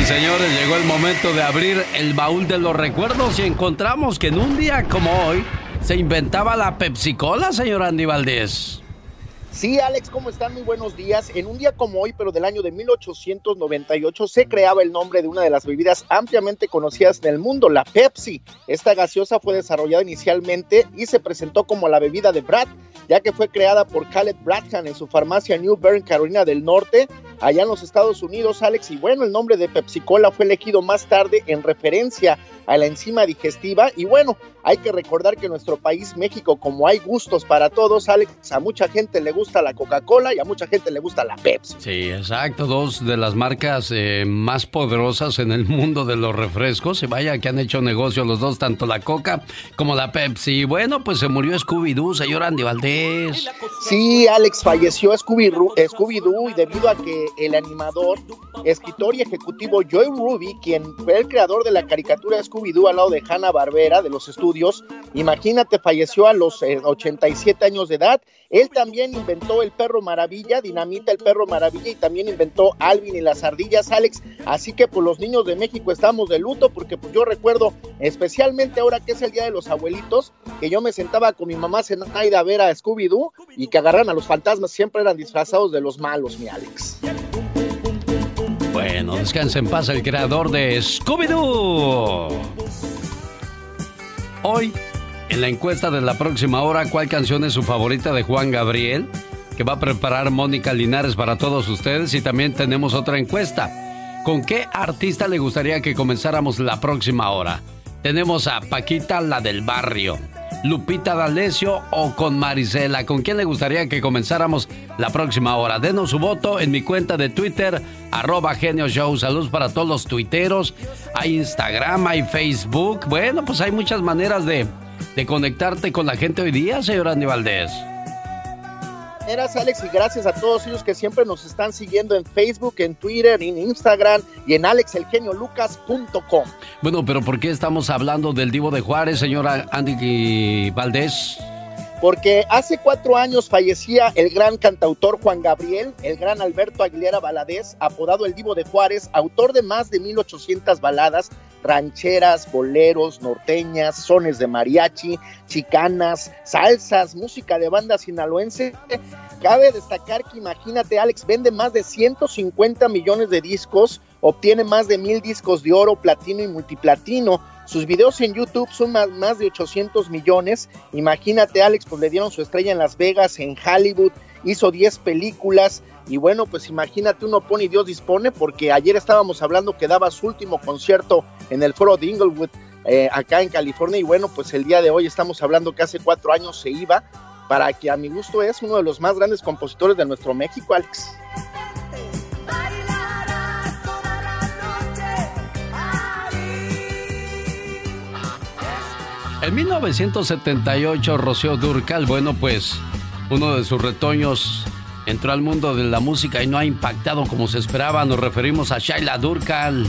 Y señores, llegó el momento de abrir el baúl de los recuerdos y encontramos que en un día como hoy se inventaba la Pepsi Cola, señor Andy Valdés. Sí, Alex, ¿cómo están? Muy buenos días. En un día como hoy, pero del año de 1898, se creaba el nombre de una de las bebidas ampliamente conocidas en el mundo, la Pepsi. Esta gaseosa fue desarrollada inicialmente y se presentó como la bebida de Brad, ya que fue creada por Caleb Bradham en su farmacia New Bern, Carolina del Norte, allá en los Estados Unidos, Alex. Y bueno, el nombre de Pepsi Cola fue elegido más tarde en referencia a la enzima digestiva. Y bueno, hay que recordar que en nuestro país, México, como hay gustos para todos, Alex, a mucha gente le gusta la Coca-Cola y a mucha gente le gusta la Pepsi. Sí, exacto, dos de las marcas eh, más poderosas en el mundo de los refrescos. Y vaya que han hecho negocio los dos, tanto la Coca como la Pepsi. Bueno, pues se murió Scooby-Doo, señor Andy Valdés. Sí, Alex, falleció Scooby-Doo Scooby y debido a que el animador, escritor y ejecutivo Joy Ruby, quien fue el creador de la caricatura Scooby-Doo al lado de Hanna Barbera de los estudios, imagínate, falleció a los 87 eh, años de edad. Él también inventó el perro maravilla, Dinamita el perro maravilla y también inventó Alvin y las ardillas, Alex. Así que pues los niños de México estamos de luto porque pues yo recuerdo, especialmente ahora que es el Día de los Abuelitos, que yo me sentaba con mi mamá Zenaida a ver a Scooby-Doo y que agarran a los fantasmas, siempre eran disfrazados de los malos, mi Alex. Bueno, descanse en paz el creador de Scooby-Doo. Hoy, en la encuesta de la próxima hora, ¿cuál canción es su favorita de Juan Gabriel? Que va a preparar Mónica Linares para todos ustedes. Y también tenemos otra encuesta. ¿Con qué artista le gustaría que comenzáramos la próxima hora? Tenemos a Paquita, la del barrio. Lupita D'Alessio o con Marisela? ¿Con quién le gustaría que comenzáramos la próxima hora? Denos su voto en mi cuenta de Twitter, arroba Genio Show. Saludos para todos los tuiteros. Hay Instagram, hay Facebook. Bueno, pues hay muchas maneras de, de conectarte con la gente hoy día, señor Andy Valdés. Gracias, Alex, y gracias a todos ellos que siempre nos están siguiendo en Facebook, en Twitter, en Instagram y en alexelgeniolucas.com. Bueno, pero ¿por qué estamos hablando del Divo de Juárez, señora Andy Valdés? porque hace cuatro años fallecía el gran cantautor Juan Gabriel, el gran Alberto Aguilera Baladés, apodado el Divo de Juárez, autor de más de 1800 baladas, rancheras, boleros, norteñas, sones de mariachi, chicanas, salsas, música de banda sinaloense. Cabe destacar que imagínate, Alex, vende más de 150 millones de discos, obtiene más de mil discos de oro, platino y multiplatino sus videos en YouTube son más, más de 800 millones. Imagínate, Alex, pues le dieron su estrella en Las Vegas, en Hollywood, hizo 10 películas. Y bueno, pues imagínate, uno pone y Dios dispone, porque ayer estábamos hablando que daba su último concierto en el foro de Inglewood, eh, acá en California. Y bueno, pues el día de hoy estamos hablando que hace cuatro años se iba, para que a mi gusto es uno de los más grandes compositores de nuestro México, Alex. En 1978, Rocío Durcal, bueno, pues uno de sus retoños entró al mundo de la música y no ha impactado como se esperaba. Nos referimos a Shaila Durcal.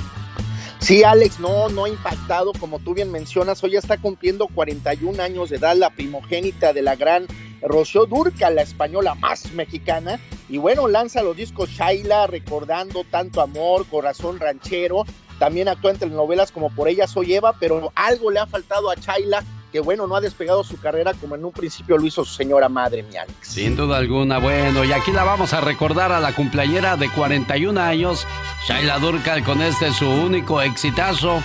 Sí, Alex, no, no ha impactado, como tú bien mencionas, hoy ya está cumpliendo 41 años de edad, la primogénita de la gran Rocío Durcal, la española más mexicana, y bueno, lanza los discos Shaila, recordando tanto amor, corazón ranchero, también actúa en telenovelas como Por ella soy Eva, pero algo le ha faltado a Chayla, que bueno, no ha despegado su carrera como en un principio lo hizo su señora madre, mi Alex. Sin duda alguna, bueno, y aquí la vamos a recordar a la cumpleañera de 41 años, Shaila Durcal, con este su único exitazo.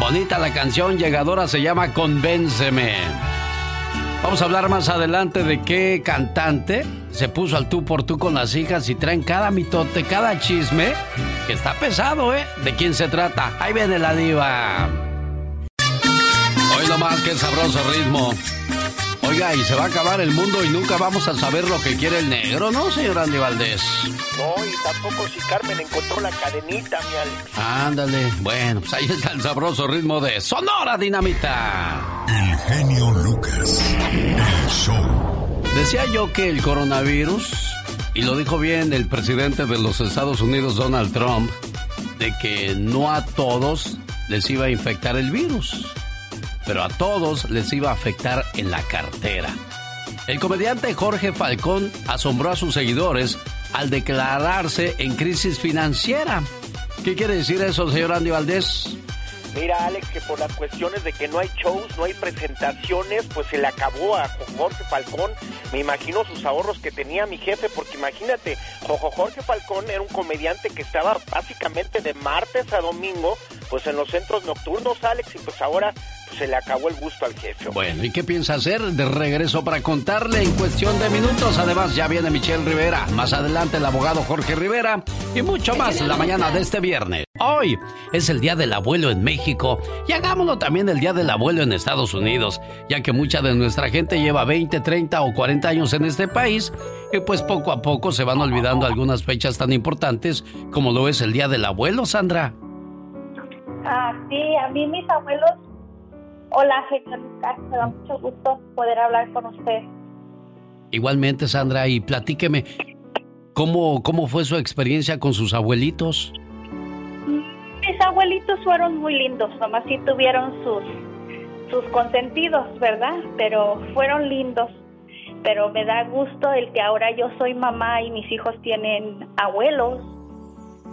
Bonita la canción, llegadora se llama Convénceme. Vamos a hablar más adelante de qué cantante se puso al tú por tú con las hijas y traen cada mitote, cada chisme, que está pesado, ¿eh? ¿De quién se trata? Ahí viene la diva. Hoy nomás que sabroso ritmo. Oiga, y se va a acabar el mundo y nunca vamos a saber lo que quiere el negro, ¿no, señor Andy Valdés? No, y tampoco si Carmen encontró la cadenita, mi Alex. Ándale. Bueno, pues ahí está el sabroso ritmo de Sonora Dinamita. El genio Lucas. El show. Decía yo que el coronavirus, y lo dijo bien el presidente de los Estados Unidos, Donald Trump, de que no a todos les iba a infectar el virus pero a todos les iba a afectar en la cartera. El comediante Jorge Falcón asombró a sus seguidores al declararse en crisis financiera. ¿Qué quiere decir eso, señor Andy Valdés? Mira, Alex, que por las cuestiones de que no hay shows, no hay presentaciones, pues se le acabó a Jorge Falcón. Me imagino sus ahorros que tenía mi jefe, porque imagínate, Jorge Falcón era un comediante que estaba básicamente de martes a domingo, pues en los centros nocturnos, Alex, y pues ahora se le acabó el gusto al jefe. Bueno, ¿y qué piensa hacer? De regreso para contarle en cuestión de minutos. Además, ya viene Michelle Rivera. Más adelante, el abogado Jorge Rivera. Y mucho más en la mañana de este viernes. Hoy es el Día del Abuelo en México. Y hagámoslo también el Día del Abuelo en Estados Unidos. Ya que mucha de nuestra gente lleva 20, 30 o 40 años en este país. Y pues poco a poco se van olvidando algunas fechas tan importantes como lo es el Día del Abuelo, Sandra. Ah, sí, a mí mis abuelos Hola, señor Lucas, me da mucho gusto poder hablar con usted. Igualmente, Sandra, y platíqueme, ¿cómo, cómo fue su experiencia con sus abuelitos? Mis abuelitos fueron muy lindos, nomás sí tuvieron sus, sus consentidos, ¿verdad? Pero fueron lindos. Pero me da gusto el que ahora yo soy mamá y mis hijos tienen abuelos,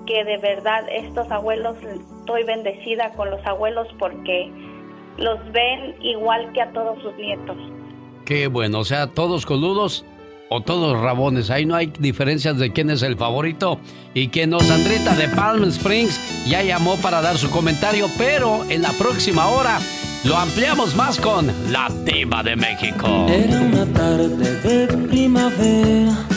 que de verdad estos abuelos, estoy bendecida con los abuelos porque los ven igual que a todos sus nietos. Qué bueno, o sea, todos coludos o todos rabones. Ahí no hay diferencias de quién es el favorito y quién no. Sandrita de Palm Springs ya llamó para dar su comentario, pero en la próxima hora lo ampliamos más con la Diva de México. Era una tarde de primavera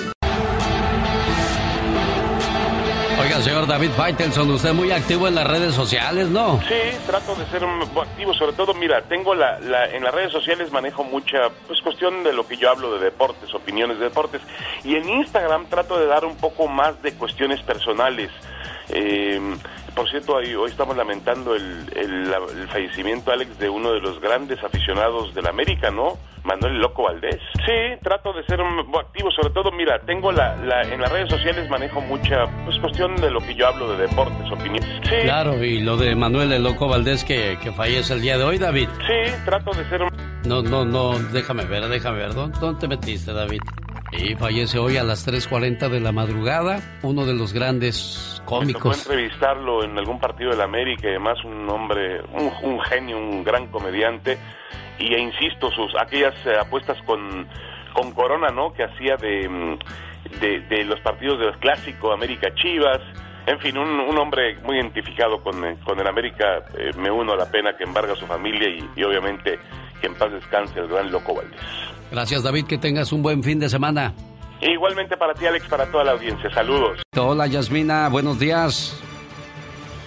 Señor David Faitelson, usted muy activo en las redes sociales, ¿no? Sí, trato de ser activo, sobre todo, mira, tengo la, en las redes sociales manejo mucha, pues cuestión de lo que yo hablo de deportes, opiniones de deportes, y en Instagram trato de dar un poco más de cuestiones personales. Eh, por cierto, hoy, hoy estamos lamentando el, el, fallecimiento, Alex, de uno de los grandes aficionados del América, ¿no? Manuel Loco Valdés. Sí, trato de ser activo, sobre todo, mira, tengo la, en las redes sociales manejo mucha, pues cuestión de lo que yo hablo de deportes, opiniones. Sí. Claro, y lo de Manuel el Loco Valdés que, que fallece el día de hoy, David. Sí, trato de ser... No, no, no, déjame ver, déjame ver. ¿Dónde, te metiste, David? Y fallece hoy a las 3.40 de la madrugada, uno de los grandes cómicos. Me entrevistarlo en algún partido de la América y además un hombre, un, genio, un gran comediante. Y e insisto, sus aquellas eh, apuestas con, con Corona, ¿no? Que hacía de, mm, de, los partidos de los clásicos América Chivas. En fin, un, un hombre muy identificado con, eh, con el América. Eh, me uno a la pena que embarga a su familia y, y obviamente que en paz descanse el gran Loco Valdés. Gracias, David. Que tengas un buen fin de semana. igualmente para ti, Alex, para toda la audiencia. Saludos. Hola, Yasmina. Buenos días.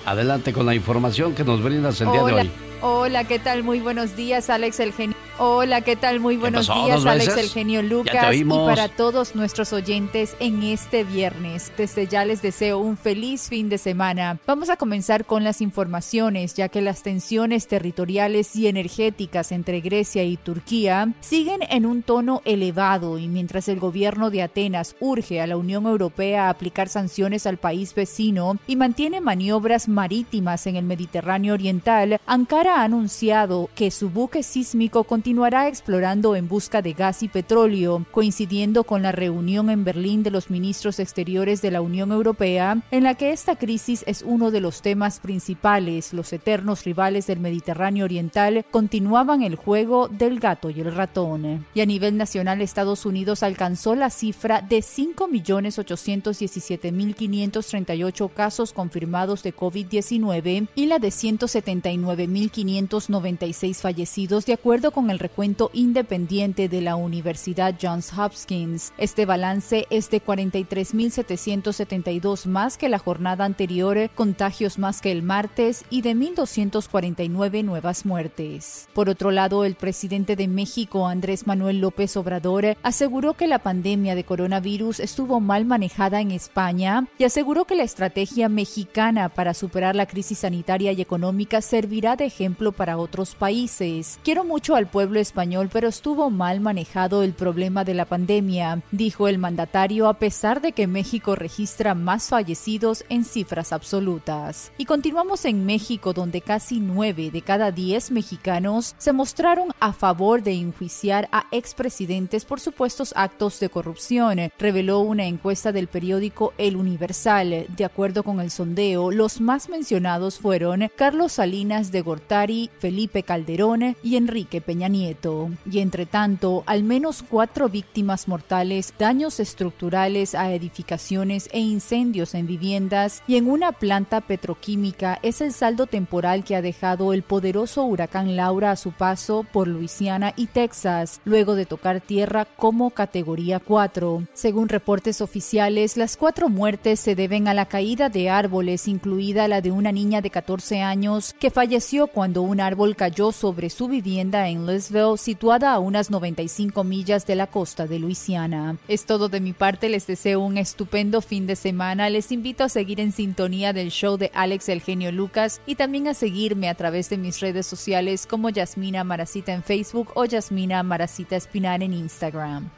Adelante con la información que nos brindas el día de hoy. Hola, ¿qué tal? Muy buenos días, Alex el genio. Hola, ¿qué tal? Muy buenos días, Alex el genio Lucas y para todos nuestros oyentes en este viernes. Desde ya les deseo un feliz fin de semana. Vamos a comenzar con las informaciones, ya que las tensiones territoriales y energéticas entre Grecia y Turquía siguen en un tono elevado y mientras el gobierno de Atenas urge a la Unión Europea a aplicar sanciones al país vecino y mantiene maniobras marítimas en el Mediterráneo Oriental, Ankara ha anunciado que su buque sísmico continúa continuará explorando en busca de gas y petróleo, coincidiendo con la reunión en Berlín de los ministros exteriores de la Unión Europea, en la que esta crisis es uno de los temas principales. Los eternos rivales del Mediterráneo Oriental continuaban el juego del gato y el ratón. Y a nivel nacional, Estados Unidos alcanzó la cifra de 5.817.538 casos confirmados de COVID-19 y la de 179.596 fallecidos, de acuerdo con el recuento independiente de la Universidad Johns Hopkins. Este balance es de 43.772 más que la jornada anterior, contagios más que el martes y de 1.249 nuevas muertes. Por otro lado, el presidente de México, Andrés Manuel López Obrador, aseguró que la pandemia de coronavirus estuvo mal manejada en España y aseguró que la estrategia mexicana para superar la crisis sanitaria y económica servirá de ejemplo para otros países. Quiero mucho al pueblo español, pero estuvo mal manejado el problema de la pandemia, dijo el mandatario a pesar de que México registra más fallecidos en cifras absolutas. Y continuamos en México, donde casi nueve de cada diez mexicanos se mostraron a favor de enjuiciar a expresidentes por supuestos actos de corrupción, reveló una encuesta del periódico El Universal. De acuerdo con el sondeo, los más mencionados fueron Carlos Salinas de Gortari, Felipe Calderón y Enrique Peña Nieto. Y entre tanto, al menos cuatro víctimas mortales, daños estructurales a edificaciones e incendios en viviendas y en una planta petroquímica es el saldo temporal que ha dejado el poderoso huracán Laura a su paso por Luisiana y Texas, luego de tocar tierra como categoría 4. Según reportes oficiales, las cuatro muertes se deben a la caída de árboles, incluida la de una niña de 14 años que falleció cuando un árbol cayó sobre su vivienda en Louisville, situada a unas 95 millas de la costa de Luisiana. Es todo de mi parte, les deseo un estupendo fin de semana. Les invito a seguir en sintonía del show de Alex El Genio Lucas y también a seguirme a través de mis redes sociales como Yasmina Maracita en Facebook o Yasmina Maracita Espinar en Instagram.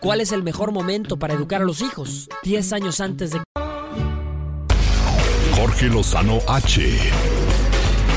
¿Cuál es el mejor momento para educar a los hijos? 10 años antes de... Jorge Lozano H.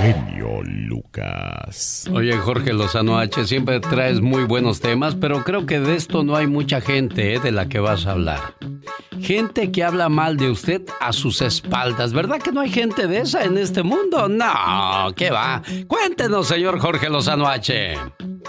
Genio Lucas. Oye, Jorge Lozano H, siempre traes muy buenos temas, pero creo que de esto no hay mucha gente ¿eh? de la que vas a hablar. Gente que habla mal de usted a sus espaldas. ¿Verdad que no hay gente de esa en este mundo? No, ¿qué va? Cuéntenos, señor Jorge Lozano H.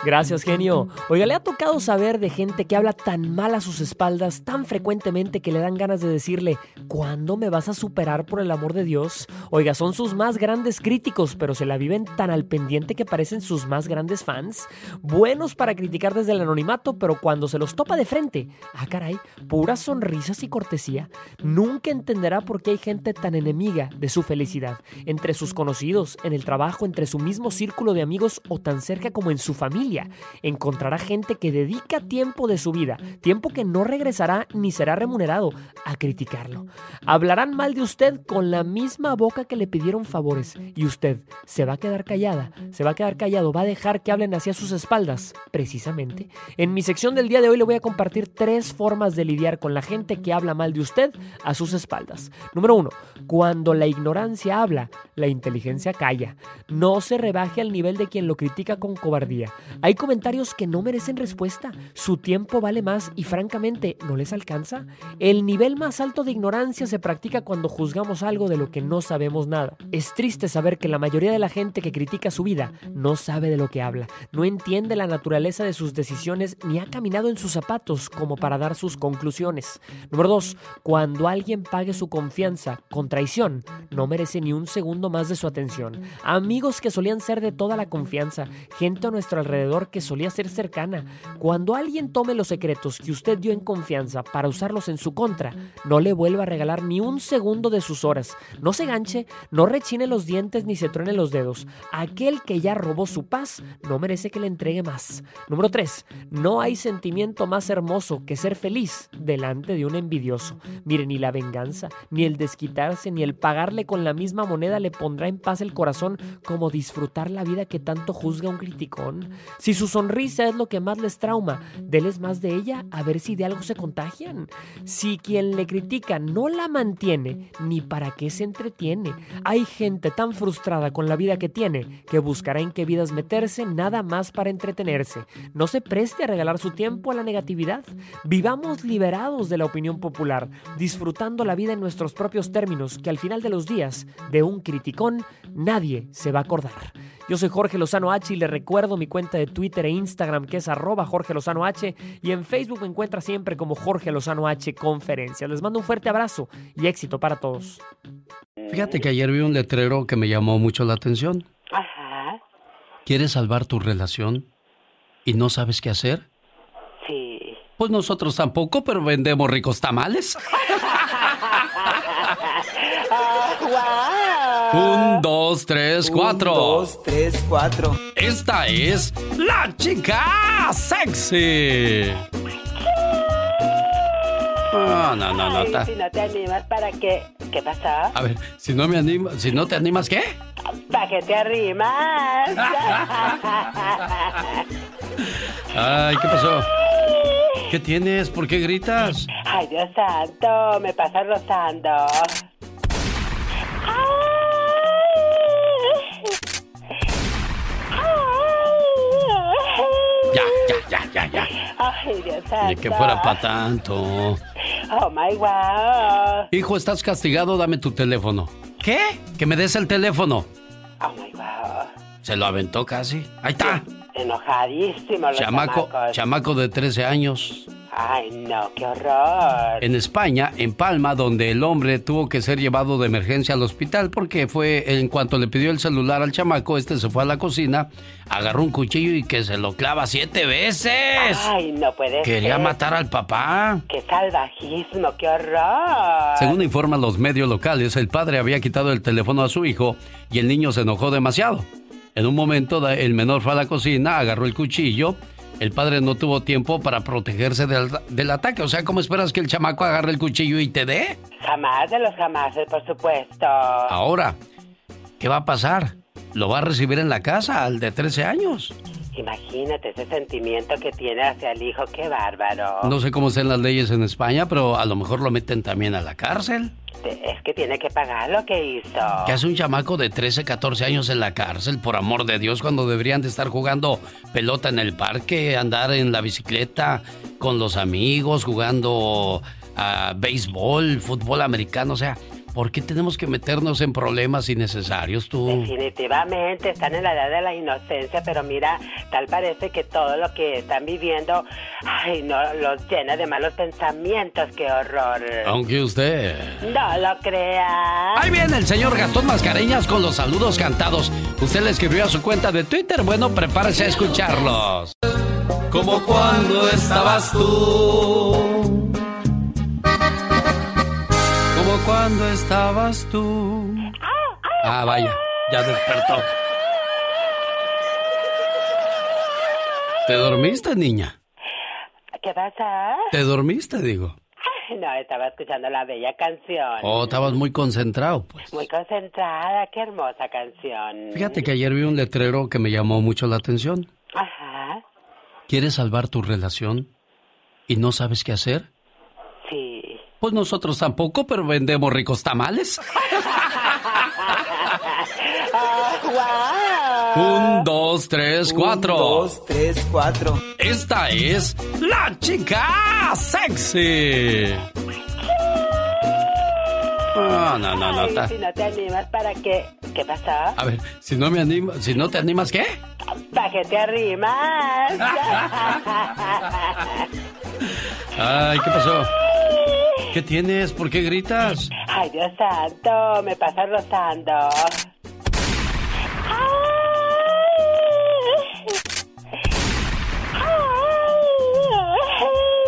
Gracias, genio. Oiga, ¿le ha tocado saber de gente que habla tan mal a sus espaldas tan frecuentemente que le dan ganas de decirle, ¿cuándo me vas a superar por el amor de Dios? Oiga, son sus más grandes críticos, pero se la viven tan al pendiente que parecen sus más grandes fans. Buenos para criticar desde el anonimato, pero cuando se los topa de frente, ah caray, puras sonrisas y cortesía. Nunca entenderá por qué hay gente tan enemiga de su felicidad. Entre sus conocidos, en el trabajo, entre su mismo círculo de amigos o tan cerca como en su familia Encontrará gente que dedica tiempo de su vida, tiempo que no regresará ni será remunerado, a criticarlo. Hablarán mal de usted con la misma boca que le pidieron favores y usted se va a quedar callada, se va a quedar callado, va a dejar que hablen hacia sus espaldas, precisamente. En mi sección del día de hoy le voy a compartir tres formas de lidiar con la gente que habla mal de usted a sus espaldas. Número uno, cuando la ignorancia habla, la inteligencia calla. No se rebaje al nivel de quien lo critica con cobardía. Hay comentarios que no merecen respuesta, su tiempo vale más y francamente no les alcanza. El nivel más alto de ignorancia se practica cuando juzgamos algo de lo que no sabemos nada. Es triste saber que la mayoría de la gente que critica su vida no sabe de lo que habla, no entiende la naturaleza de sus decisiones ni ha caminado en sus zapatos como para dar sus conclusiones. Número 2. Cuando alguien pague su confianza con traición, no merece ni un segundo más de su atención. Amigos que solían ser de toda la confianza, gente a nuestro alrededor que solía ser cercana. Cuando alguien tome los secretos que usted dio en confianza para usarlos en su contra, no le vuelva a regalar ni un segundo de sus horas. No se ganche, no rechine los dientes ni se truene los dedos. Aquel que ya robó su paz no merece que le entregue más. Número 3. No hay sentimiento más hermoso que ser feliz delante de un envidioso. Mire, ni la venganza, ni el desquitarse, ni el pagarle con la misma moneda le pondrá en paz el corazón como disfrutar la vida que tanto juzga un criticón. Si su sonrisa es lo que más les trauma, déles más de ella a ver si de algo se contagian. Si quien le critica no la mantiene, ni para qué se entretiene. Hay gente tan frustrada con la vida que tiene que buscará en qué vidas meterse nada más para entretenerse. No se preste a regalar su tiempo a la negatividad. Vivamos liberados de la opinión popular, disfrutando la vida en nuestros propios términos, que al final de los días, de un criticón, nadie se va a acordar. Yo soy Jorge Lozano H y le recuerdo mi cuenta de Twitter e Instagram que es arroba Jorge Lozano H y en Facebook me encuentra siempre como Jorge Lozano H Conferencias. Les mando un fuerte abrazo y éxito para todos. Fíjate que ayer vi un letrero que me llamó mucho la atención. Ajá. ¿Quieres salvar tu relación y no sabes qué hacer? Sí. Pues nosotros tampoco, pero vendemos ricos tamales. Un, dos, tres, cuatro. Un, dos, tres, cuatro. Esta es la chica sexy. No, no, no, no. si no te animas, ¿para qué? ¿Qué pasa? A ver, si no me animo, si no te animas, ¿qué? ¿Para qué te arrimas? Ay, ¿qué pasó? ¿Qué tienes? ¿Por qué gritas? Ay, Dios santo, me pasa rozando. Ya, ya, ya, ya, ya. Ay, Dios santo. Ni que fuera para tanto. Oh my wow. Hijo, estás castigado, dame tu teléfono. ¿Qué? Que me des el teléfono. Oh my wow. Se lo aventó casi. Ahí está. Enojadísimo los chamaco, chamaco de 13 años. Ay, no, qué horror. En España, en Palma, donde el hombre tuvo que ser llevado de emergencia al hospital porque fue en cuanto le pidió el celular al chamaco, este se fue a la cocina, agarró un cuchillo y que se lo clava siete veces. Ay, no puede Quería matar al papá. Qué salvajismo, qué horror. Según informan los medios locales, el padre había quitado el teléfono a su hijo y el niño se enojó demasiado. En un momento, el menor fue a la cocina, agarró el cuchillo el padre no tuvo tiempo para protegerse del, ataque. O sea, ¿cómo esperas que el chamaco agarre el cuchillo y te dé? Jamás de los jamás, por supuesto. Ahora, ¿qué va a pasar? ¿Lo va a recibir en la casa al de 13 años? Imagínate ese sentimiento que tiene hacia el hijo, qué bárbaro. No sé cómo están las leyes en España, pero a lo mejor lo meten también a la cárcel. Es que tiene que pagar lo que hizo. ¿Qué hace un chamaco de 13, 14 años en la cárcel, por amor de Dios, cuando deberían de estar jugando pelota en el parque, andar en la bicicleta con los amigos, jugando a béisbol, fútbol americano? O sea, ¿Por qué tenemos que meternos en problemas innecesarios tú? Definitivamente, están en la edad de la inocencia, pero mira, tal parece que todo lo que están viviendo, ay, no, los llena de malos pensamientos, qué horror. Aunque usted... No lo crea. Ahí viene el señor Gastón Mascareñas con los saludos cantados. Usted le escribió a su cuenta de Twitter, bueno, prepárese a escucharlos. Como cuando estabas tú cuando estabas tú. Ah, vaya, ya despertó. ¿Te dormiste, niña? ¿Qué pasa? ¿Te dormiste, digo? No, estaba escuchando la bella canción. Oh, estabas muy concentrado, pues. Muy concentrada, qué hermosa canción. Fíjate que ayer vi un letrero que me llamó mucho la atención. Ajá. ¿Quieres salvar tu relación y no sabes qué hacer? Pues nosotros tampoco, pero vendemos ricos tamales. Un, dos, tres, cuatro. Un, dos, tres, cuatro. Esta es la chica sexy. No, no, no, no. si no te animas, ¿para qué? ¿Qué pasa? A ver, si no me animo, si no te animas, ¿qué? ¿Para qué te arrimas? Ay, ¿qué pasó? ¿Qué tienes? ¿Por qué gritas? Ay, Dios santo, me pasa rozando.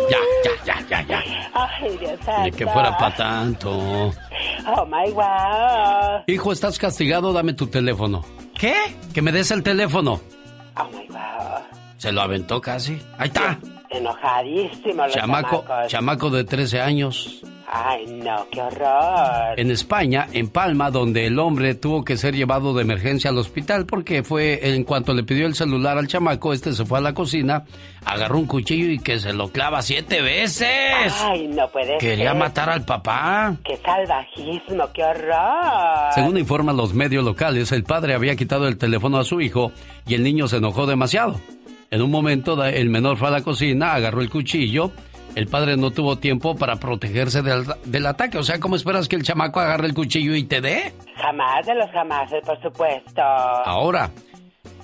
Ya, ya, ya, ya, ya. Ay, Dios santo. Ni que fuera para tanto. Oh my wow. Hijo, estás castigado, dame tu teléfono. ¿Qué? Que me des el teléfono. Oh my wow. Se lo aventó casi. Ahí está enojadísimo los chamaco, chamaco de 13 años. Ay, no, qué horror. En España, en Palma, donde el hombre tuvo que ser llevado de emergencia al hospital porque fue en cuanto le pidió el celular al chamaco, este se fue a la cocina, agarró un cuchillo y que se lo clava siete veces. Ay, no puede Quería matar al papá. Qué salvajismo, qué horror. Según informan los medios locales, el padre había quitado el teléfono a su hijo y el niño se enojó demasiado. En un momento el menor fue a la cocina, agarró el cuchillo. El padre no tuvo tiempo para protegerse del, ataque. O sea, ¿cómo esperas que el chamaco agarre el cuchillo y te dé? Jamás de los jamás, por supuesto. Ahora,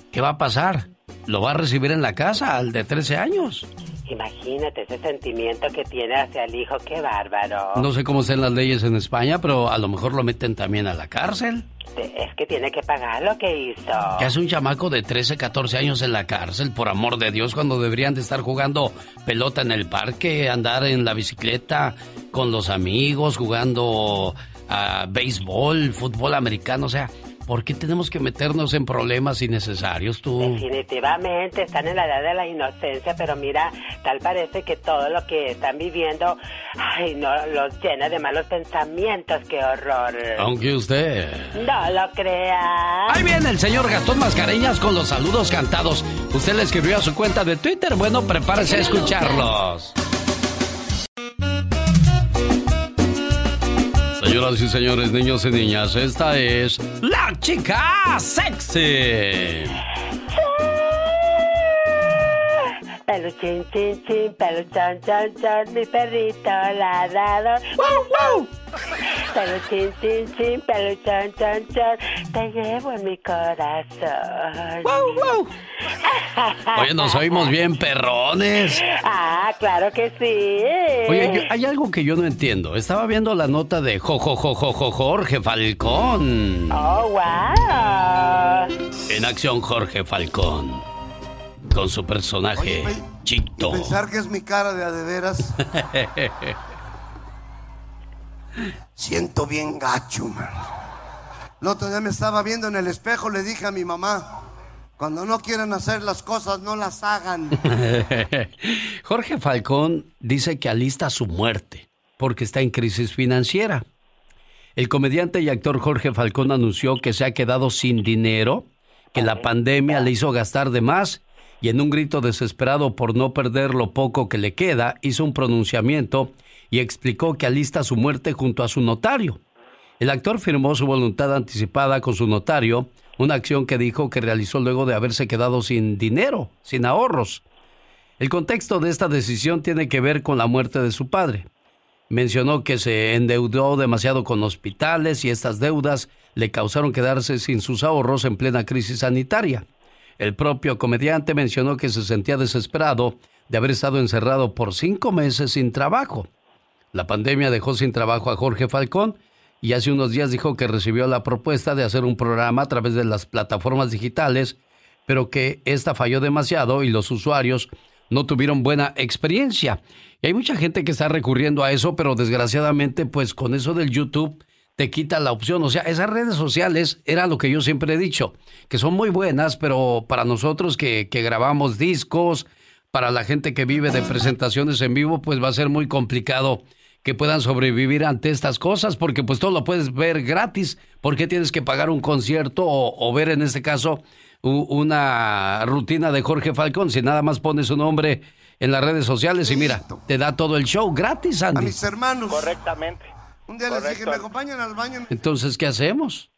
¿qué va a pasar? ¿Lo va a recibir en la casa al de 13 años? Imagínate ese sentimiento que tiene hacia el hijo, qué bárbaro. No sé cómo sean las leyes en España, pero a lo mejor lo meten también a la cárcel. Es que tiene que pagar lo que hizo. ¿Qué hace un chamaco de 13, 14 años en la cárcel, por amor de Dios, cuando deberían de estar jugando pelota en el parque, andar en la bicicleta con los amigos, jugando a béisbol, fútbol americano? O sea, ¿Por qué tenemos que meternos en problemas innecesarios tú? Definitivamente, están en la edad de la inocencia, pero mira, tal parece que todo lo que están viviendo, ay, no, los llena de malos pensamientos, qué horror. Aunque usted... No lo crea. Ahí viene el señor Gastón Mascareñas con los saludos cantados. Usted le escribió a su cuenta de Twitter, bueno, prepárese a escucharlos. Señoras y señores, niños y niñas, esta es la chica sexy. Peluchín, chin, chin, peluchón, chon, chon, mi perrito ladrador. ¡Wow, wow! Peluchín, chin, chin, peluchón, chon, chon, te llevo en mi corazón. ¡Wow, wow! Oye, nos oímos bien perrones. Ah, claro que sí. Oye, hay algo que yo no entiendo. Estaba viendo la nota de jo, jo, jo, jo, Jorge Falcón. Oh, wow. En acción, Jorge Falcón con su personaje Chito. Pensar que es mi cara de adeveras. Siento bien gacho, man. El otro día me estaba viendo en el espejo, le dije a mi mamá, cuando no quieran hacer las cosas, no las hagan. Jorge Falcón dice que alista su muerte porque está en crisis financiera. El comediante y actor Jorge Falcón anunció que se ha quedado sin dinero, que la pandemia le hizo gastar de más y en un grito desesperado por no perder lo poco que le queda, hizo un pronunciamiento y explicó que alista su muerte junto a su notario. El actor firmó su voluntad anticipada con su notario, una acción que dijo que realizó luego de haberse quedado sin dinero, sin ahorros. El contexto de esta decisión tiene que ver con la muerte de su padre. Mencionó que se endeudó demasiado con hospitales y estas deudas le causaron quedarse sin sus ahorros en plena crisis sanitaria. El propio comediante mencionó que se sentía desesperado de haber estado encerrado por cinco meses sin trabajo. La pandemia dejó sin trabajo a Jorge Falcón y hace unos días dijo que recibió la propuesta de hacer un programa a través de las plataformas digitales, pero que esta falló demasiado y los usuarios no tuvieron buena experiencia. Y hay mucha gente que está recurriendo a eso, pero desgraciadamente, pues con eso del YouTube te quita la opción. O sea, esas redes sociales era lo que yo siempre he dicho, que son muy buenas, pero para nosotros que, que grabamos discos, para la gente que vive de presentaciones en vivo, pues va a ser muy complicado que puedan sobrevivir ante estas cosas, porque pues todo lo puedes ver gratis. ¿Por qué tienes que pagar un concierto o, ver en este caso una rutina de Jorge Falcón si nada más pones su nombre en las redes sociales y mira, te da todo el show gratis, Andy? A mis hermanos. Correctamente. Un día les dije, me acompañan al baño. Entonces, ¿qué hacemos?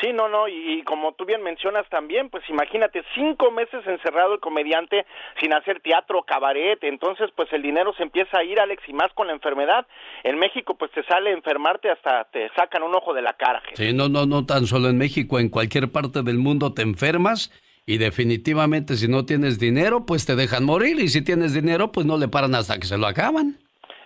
Sí, no, no, y, como tú bien mencionas también, pues imagínate, cinco meses encerrado el comediante sin hacer teatro, cabaret, entonces pues el dinero se empieza a ir, Alex, y más con la enfermedad. En México pues te sale enfermarte hasta te sacan un ojo de la cara. Sí, no, no, no tan solo en México, en cualquier parte del mundo te enfermas y definitivamente si no tienes dinero pues te dejan morir y si tienes dinero pues no le paran hasta que se lo acaban.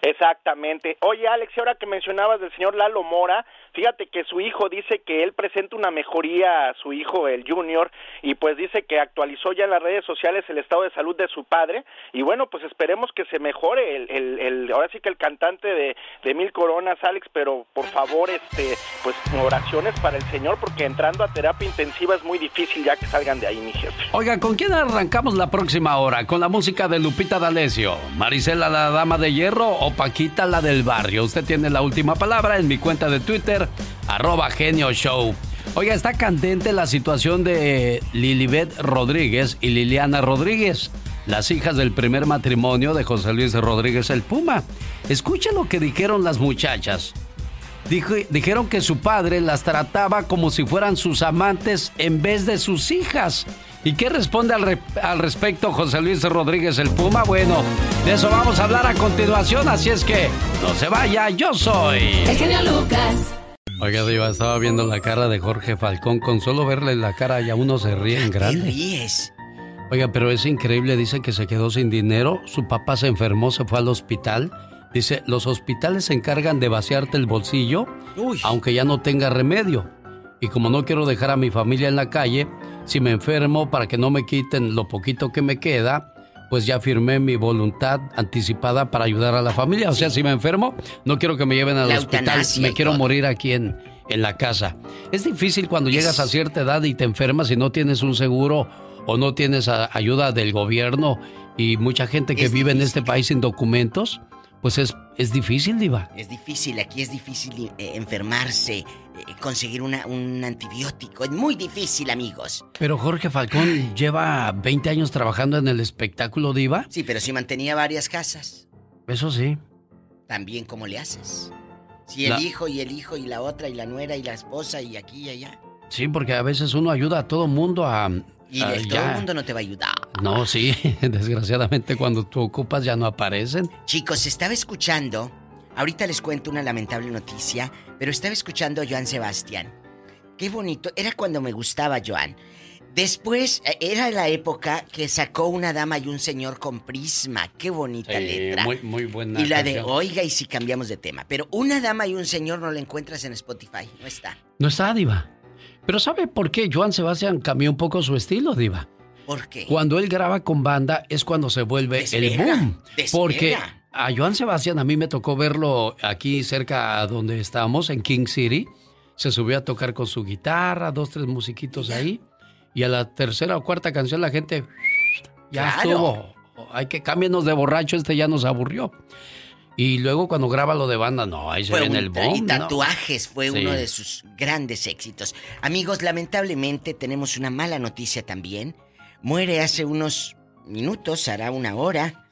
Exactamente. Oye, Alex, ahora que mencionabas del señor Lalo Mora, fíjate que su hijo dice que él presenta una mejoría a su hijo, el Junior, y pues dice que actualizó ya en las redes sociales el estado de salud de su padre, y bueno, pues esperemos que se mejore el, el, el ahora sí que el cantante de, de Mil Coronas, Alex, pero por favor, este, pues oraciones para el señor, porque entrando a terapia intensiva es muy difícil ya que salgan de ahí, mi jefe. Oiga, ¿con quién arrancamos la próxima hora? ¿Con la música de Lupita D'Alessio, Marisela la Dama de Hierro o Paquita la del barrio. Usted tiene la última palabra en mi cuenta de Twitter, arroba genio show. Oiga, está candente la situación de Lilibet Rodríguez y Liliana Rodríguez, las hijas del primer matrimonio de José Luis Rodríguez el Puma. Escuche lo que dijeron las muchachas. dijeron que su padre las trataba como si fueran sus amantes en vez de sus hijas ¿Y qué responde al, respecto José Luis Rodríguez el Puma? Bueno, de eso vamos a hablar a continuación, así es que no se vaya, yo soy. El genio Lucas. Oiga, Diva, estaba viendo la cara de Jorge Falcón. Con solo verle la cara ya uno se ríe en grande. ríes? Oiga, pero es increíble. Dice que se quedó sin dinero. Su papá se enfermó, se fue al hospital. Dice, los hospitales se encargan de vaciarte el bolsillo, aunque ya no tenga remedio. Y como no quiero dejar a mi familia en la calle, si me enfermo para que no me quiten lo poquito que me queda, pues ya firmé mi voluntad anticipada para ayudar a la familia. O sea, si me enfermo, no quiero que me lleven al hospital, me quiero morir aquí en, en la casa. Es difícil cuando llegas a cierta edad y te enfermas y no tienes un seguro o no tienes ayuda del gobierno y mucha gente que vive en este país sin documentos, pues es, es difícil, Diva. Es difícil, aquí es difícil eh, enfermarse, eh, conseguir un antibiótico. Es muy difícil, amigos. Pero Jorge Falcón lleva 20 años trabajando en el espectáculo, Diva. Sí, pero si mantenía varias casas. Eso sí. También, ¿cómo le haces? Si el hijo y el hijo y la otra y la nuera y la esposa y aquí y allá. Sí, porque a veces uno ayuda a todo mundo a... Y todo el mundo no te va a ayudar. No, sí, desgraciadamente cuando tú ocupas ya no aparecen. Chicos, estaba escuchando, ahorita les cuento una lamentable noticia, pero estaba escuchando a Joan Sebastián. Qué bonito, era cuando me gustaba Joan. Después eh, era la época que sacó una dama y un señor con prisma. Qué bonita letra. Muy, muy buena. Y la de, oiga, y si cambiamos de tema. Pero una dama y un señor no la encuentras en Spotify. No está. No está, Diva. Pero ¿sabe por qué Joan Sebastián cambió un poco su estilo, Diva? ¿Por qué? Cuando él graba con banda es cuando se vuelve el boom. Porque a Joan Sebastián a mí me tocó verlo aquí cerca donde estábamos, en King City. Se subió a tocar con su guitarra, dos, tres musiquitos ahí. Y a la tercera o cuarta canción la gente ya estuvo. Hay que cámbienos de borracho, este ya nos aburrió. Y luego cuando graba lo de banda, no, ahí se ve en el bomb. Y tatuajes fue uno de sus grandes éxitos. Amigos, lamentablemente tenemos una mala noticia también. Muere hace unos minutos, hará una hora,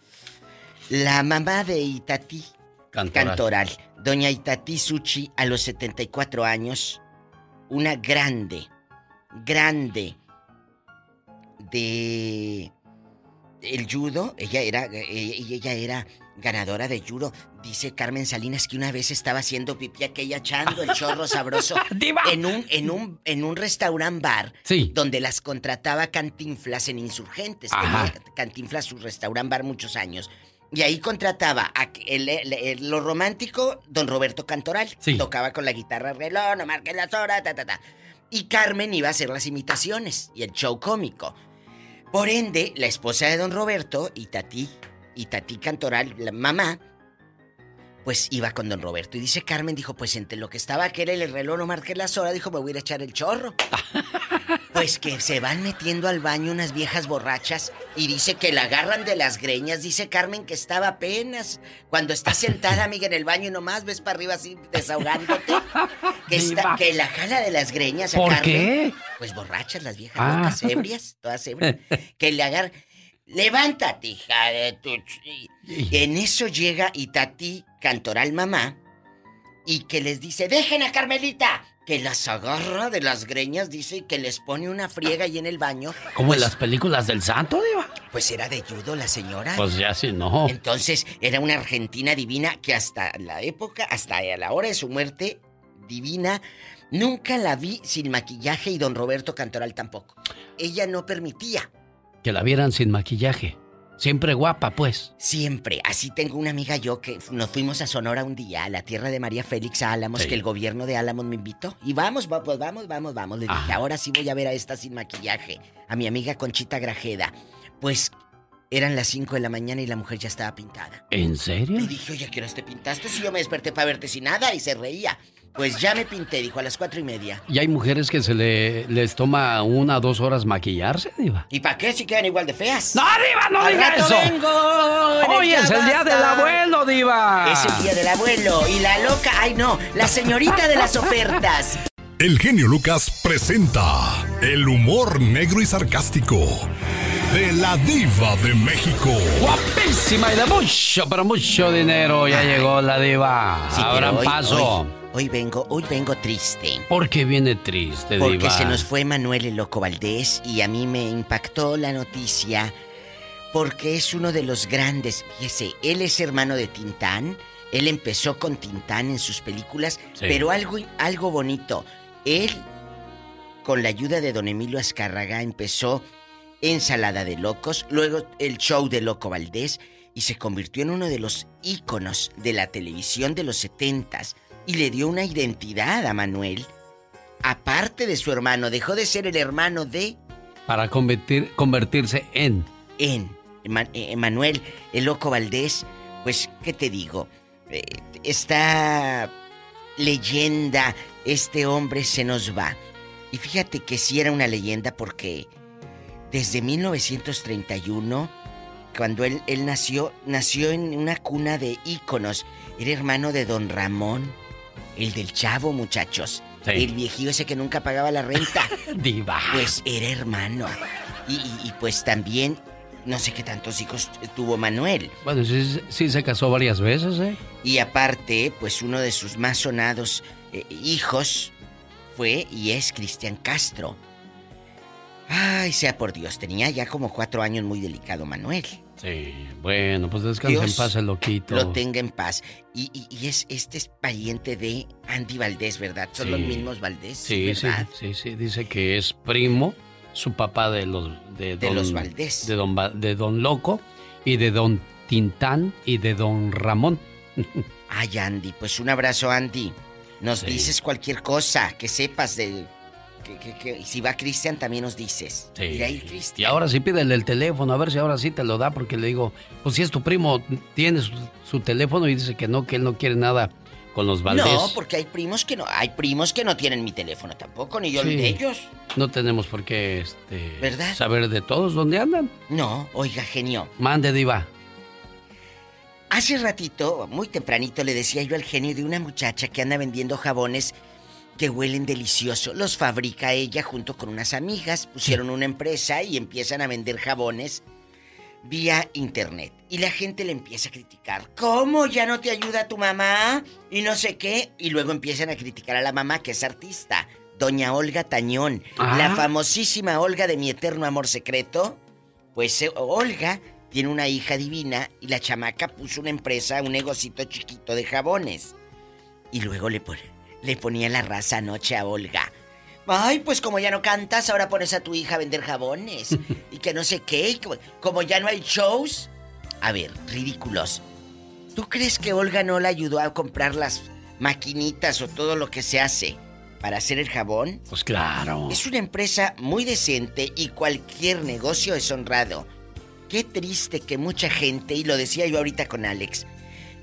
la mamá de Itati Cantoral. Cantoral. Doña Itati Suchi, a los 74 años, una grande, grande de el judo, ella era eh, ella era ganadora de judo. Dice Carmen Salinas que una vez estaba haciendo pipí aquella echando el chorro sabroso en un en un en un restaurant bar donde las contrataba Cantinflas en Insurgentes. Cantinflas su restaurant bar muchos años. Y ahí contrataba a lo romántico, don Roberto Cantoral. Tocaba con la guitarra reloj, no marque las horas, ta, ta, ta. Y Carmen iba a hacer las imitaciones y el show cómico. Por ende, la esposa de don Roberto y Tati, y Tati Cantoral, la mamá, pues iba con don Roberto. Y dice Carmen, dijo, pues entre lo que estaba aquel el reloj no marqué las horas, dijo, me voy a ir a echar el chorro. pues que se van metiendo al baño unas viejas borrachas y dice que la agarran de las greñas. Dice Carmen que estaba apenas. Cuando está sentada, amiga, en el baño y nomás ves para arriba así desahogándote. Que, está, que la jala de las greñas a ¿Por Carmen. qué? Pues borrachas las viejas, ah. ebrias, todas ebrias. que le agarran. Levántate, hija de tu... En eso llega Itati Cantoral mamá y que les dice, dejen a Carmelita. Que las agarra de las greñas, dice, y que les pone una friega ahí en el baño. Como en pues las películas del santo, Diva. Pues era de judo la señora. Pues ya sí, no. Entonces, era una argentina divina que hasta la época, hasta la hora de su muerte, divina, nunca la vi sin maquillaje y don Roberto Cantoral tampoco. Ella no permitía. Que la vieran sin maquillaje. Siempre guapa, pues. Siempre. Así tengo una amiga yo que nos fuimos a Sonora un día, a la tierra de María Félix a Álamos, que el gobierno de Álamos me invitó. Y vamos, vamos, vamos, vamos, vamos. Le dije, ahora sí voy a ver a esta sin maquillaje. A mi amiga Conchita Grajeda. Pues eran las 5 de la mañana y la mujer ya estaba pintada. ¿En serio? Le dije, oye, ¿a qué hora te pintaste? Si yo me desperté para verte sin nada y se reía. Pues ya me pinté, dijo, a las cuatro y media. Y hay mujeres que se le, les toma una o dos horas maquillarse, Diva. ¿Y para qué si quedan igual de feas? ¡No, Diva, no diga eso! Vengo, Hoy es el día del abuelo, Diva. Es el día del abuelo. Y la loca, ay no, la señorita de las ofertas. El genio Lucas presenta el humor negro y sarcástico de la diva de México. Guapísima y de mucho, pero mucho dinero. Ya llegó la diva. Sí, Ahora paso. Hoy vengo, hoy vengo triste. ¿Por qué viene triste, Porque se nos fue Manuel el Loco Valdés y a mí me impactó la noticia porque es uno de los grandes. Fíjese, él es hermano de Tintán. Él empezó con Tintán en sus películas, pero algo, algo bonito. Él, con la ayuda de don Emilio Azcárraga, empezó Ensalada de Locos, luego el show de Loco Valdés y se convirtió en uno de los íconos de la televisión de los setentas y le dio una identidad a Manuel. Aparte de su hermano, dejó de ser el hermano de... Para convertir, convertirse en... En. Eh, Manuel, el loco Valdés, pues, ¿qué te digo? Eh, esta leyenda este hombre se nos va. Y fíjate que sí era una leyenda porque desde 1931, cuando él, él nació, nació en una cuna de íconos. Era hermano de don Ramón, el del chavo, muchachos. El viejío ese que nunca pagaba la renta. Diva. Pues era hermano. Y, pues también, no sé qué tantos hijos tuvo Manuel. Bueno, sí, sí, se casó varias veces, ¿eh? Y aparte, pues uno de sus más sonados eh, hijos fue y es Cristian Castro. Ay, sea por Dios, tenía ya como cuatro años muy delicado Manuel. Sí, bueno, pues descansa en paz el loquito. Lo tenga en paz. Y, es este es pariente de Andy Valdés, ¿verdad? Son los mismos Valdés. Sí, sí, sí, sí. Dice que es primo, su papá de los de, de los Valdés. De don, de don Loco y de don Tintán y de don Ramón. Ay, Andy, pues un abrazo, Andy. Nos dices cualquier cosa que sepas de que, si va Cristian también nos dices. Sí. Y ahora sí pídele el teléfono, a ver si ahora sí te lo da, porque le digo, pues si es tu primo, tiene su, teléfono y dice que no, que él no quiere nada con los Valdés. No, porque hay primos que no, hay primos que no tienen mi teléfono tampoco, ni yo de ellos. No tenemos por qué este, saber de todos dónde andan. No, oiga, genio. Mande, diva. Hace ratito, muy tempranito, le decía yo al genio de una muchacha que anda vendiendo jabones que huelen delicioso. Los fabrica ella junto con unas amigas. Pusieron una empresa y empiezan a vender jabones vía internet. Y la gente le empieza a criticar. ¿Cómo ya no te ayuda tu mamá? Y no sé qué. Y luego empiezan a criticar a la mamá que es artista. Doña Olga Tañón. La ah. famosísima Olga de mi eterno amor secreto. Pues eh, Olga tiene una hija divina y la chamaca puso una empresa, un negocito chiquito de jabones. Y luego le pone le ponía la raza anoche a Olga. Ay, pues como ya no cantas, ahora pones a tu hija a vender jabones. y que no sé qué. Como ya no hay shows. A ver, ridículos. ¿Tú crees que Olga no la ayudó a comprar las maquinitas o todo lo que se hace para hacer el jabón? Pues claro. Es una empresa muy decente y cualquier negocio es honrado. Qué triste que mucha gente, y lo decía yo ahorita con Alex,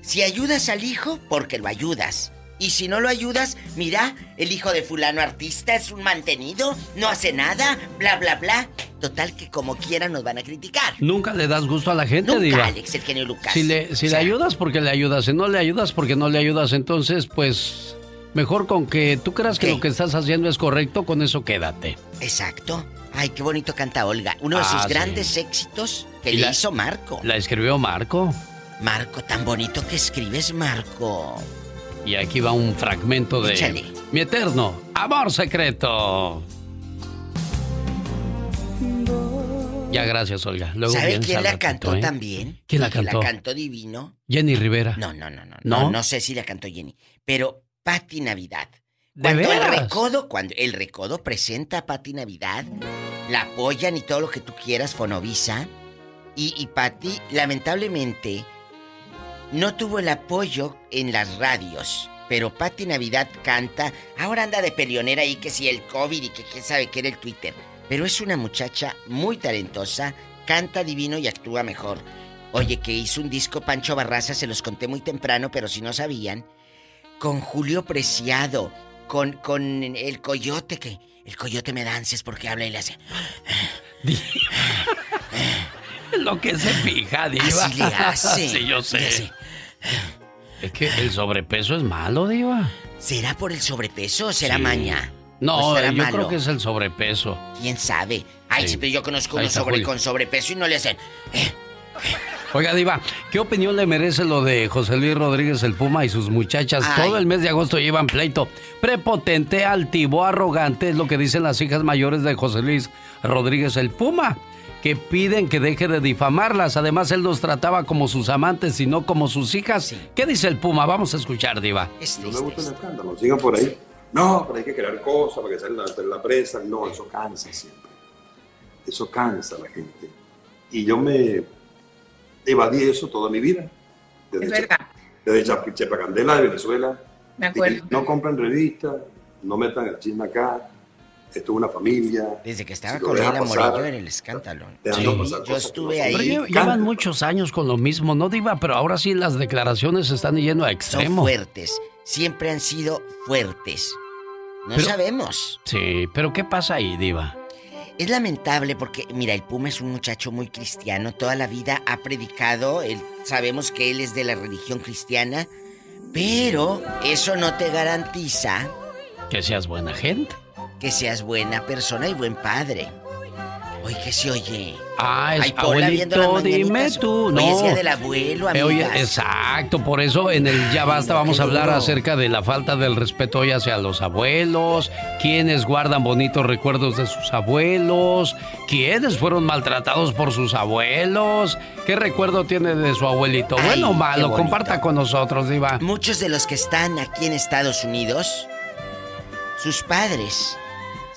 si ayudas al hijo, porque lo ayudas. Y si no lo ayudas, mira, el hijo de fulano artista es un mantenido, no hace nada, bla, bla, bla. Total que como quiera nos van a criticar. Nunca le das gusto a la gente, Nunca, Alex, el genio Lucas. Si le, si le ayudas, porque le ayudas. Si no le ayudas, porque no le ayudas. Entonces, pues, mejor con que tú creas que lo que estás haciendo es correcto, con eso quédate. Exacto. Ay, qué bonito canta Olga. Uno de sus ah, grandes éxitos que le hizo Marco. La escribió Marco. Marco, tan bonito que escribes, Marco. Y aquí va un fragmento de Mi eterno amor secreto. Ya, gracias, Olga. Luego ¿Sabe quién la cantó ¿eh? también? ¿Quién la cantó? La cantó divino. Jenny Rivera. No, no, no, no. No, no, sé si la cantó Jenny. Pero Patti Navidad. Cuando el recodo, cuando el recodo presenta a Patti Navidad, la apoyan y todo lo que tú quieras, Fonovisa. Y, y Patti, lamentablemente, no tuvo el apoyo en las radios. Pero Patti Navidad canta. Ahora anda de peleonera ahí que si el COVID y que quién sabe qué era el Twitter. Pero es una muchacha muy talentosa, canta divino y actúa mejor. Oye, que hizo un disco Pancho Barraza, se los conté muy temprano, pero si no sabían. Con Julio Preciado, con, con el coyote, que el coyote me da ansias porque habla y le hace. Lo que se fija, Diva. Así le hace. sí, yo sé. Es que el sobrepeso es malo, Diva. ¿Será por el sobrepeso o será maña? No, yo creo que es el sobrepeso. ¿Quién sabe? Ay, sí. pero yo conozco uno sobre, con sobrepeso y no le hacen. Eh, Oiga, Diva, ¿qué opinión le merece lo de José Luis Rodríguez el Puma y sus muchachas? Todo el mes de agosto llevan pleito. Prepotente, altivo, arrogante, es lo que dicen las hijas mayores de José Luis Rodríguez el Puma que piden que deje de difamarlas. Además, él los trataba como sus amantes y no como sus hijas. ¿Qué dice el Puma? Vamos a escuchar, Diva. no me gusta el escándalo, sigan por ahí. No, pero hay que crear cosas para que salga la, la presa. No, eso cansa siempre. Eso cansa a la gente. Y yo me evadí eso toda mi vida. Desde es verdad. Desde Chapacandela de Venezuela. Me acuerdo. No compran revistas, no metan el chisme acá estuvo una familia. Desde que estaba con Lila Morillo en el escándalo. Sí, yo estuve ahí. llevan muchos años con lo mismo, ¿no, Diva? Pero ahora sí las declaraciones se están yendo a extremo. Son fuertes, siempre han sido fuertes. No sabemos. Sí, pero ¿qué pasa ahí, Diva? Es lamentable porque, mira, el Puma es un muchacho muy cristiano, toda la vida ha predicado, él, sabemos que él es de la religión cristiana, pero eso no te garantiza... Que seas buena gente. Que seas buena persona y buen padre. Oye, ¿qué se oye? Ah, es abuelito, dime tú. No. Oye, del abuelo, eh, oye, exacto, por eso en el Ya Basta vamos a hablar acerca de la falta del respeto hoy hacia los abuelos, quiénes guardan bonitos recuerdos de sus abuelos, quiénes fueron maltratados por sus abuelos, qué recuerdo tiene de su abuelito, bueno o malo, comparta con nosotros, Diva. Muchos de los que están aquí en Estados Unidos, sus padres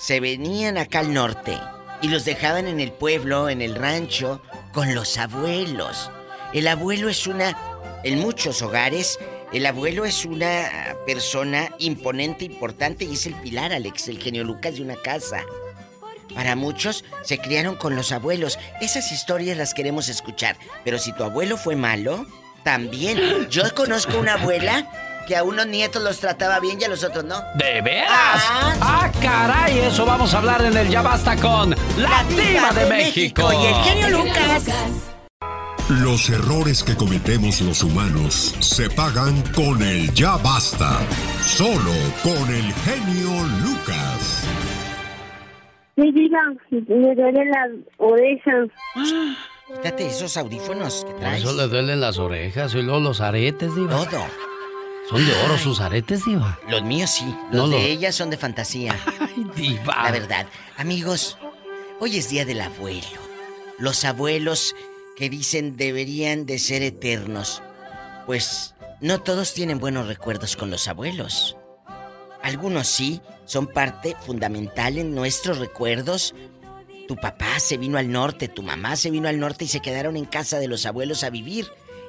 se venían acá al norte y los dejaban en el pueblo, en el rancho, con los abuelos. El abuelo es una, en muchos hogares, el abuelo es una persona imponente, importante y es el pilar, Alex, el genio Lucas de una casa. Para muchos se criaron con los abuelos. Esas historias las queremos escuchar. Pero si tu abuelo fue malo, también. Yo conozco una abuela que a unos nietos los trataba bien y a los otros no. ¿De veras? Ah, ah caray, eso vamos a hablar en el Ya Basta con La, Diva, de, México. y el genio Lucas. Los errores que cometemos los humanos se pagan con el Ya Basta. Solo con el genio Lucas. Mi diva, me duelen las orejas. Quítate esos audífonos que traes. Eso le duelen las orejas y luego los aretes, diva. Todo. ¿Son de oro sus aretes, Diva? Los míos sí. Los de ella son de fantasía. Ay, Diva. La verdad. Amigos, hoy es día del abuelo. Los abuelos que dicen deberían de ser eternos. Pues no todos tienen buenos recuerdos con los abuelos. Algunos sí, son parte fundamental en nuestros recuerdos. Tu papá se vino al norte, tu mamá se vino al norte y se quedaron en casa de los abuelos a vivir.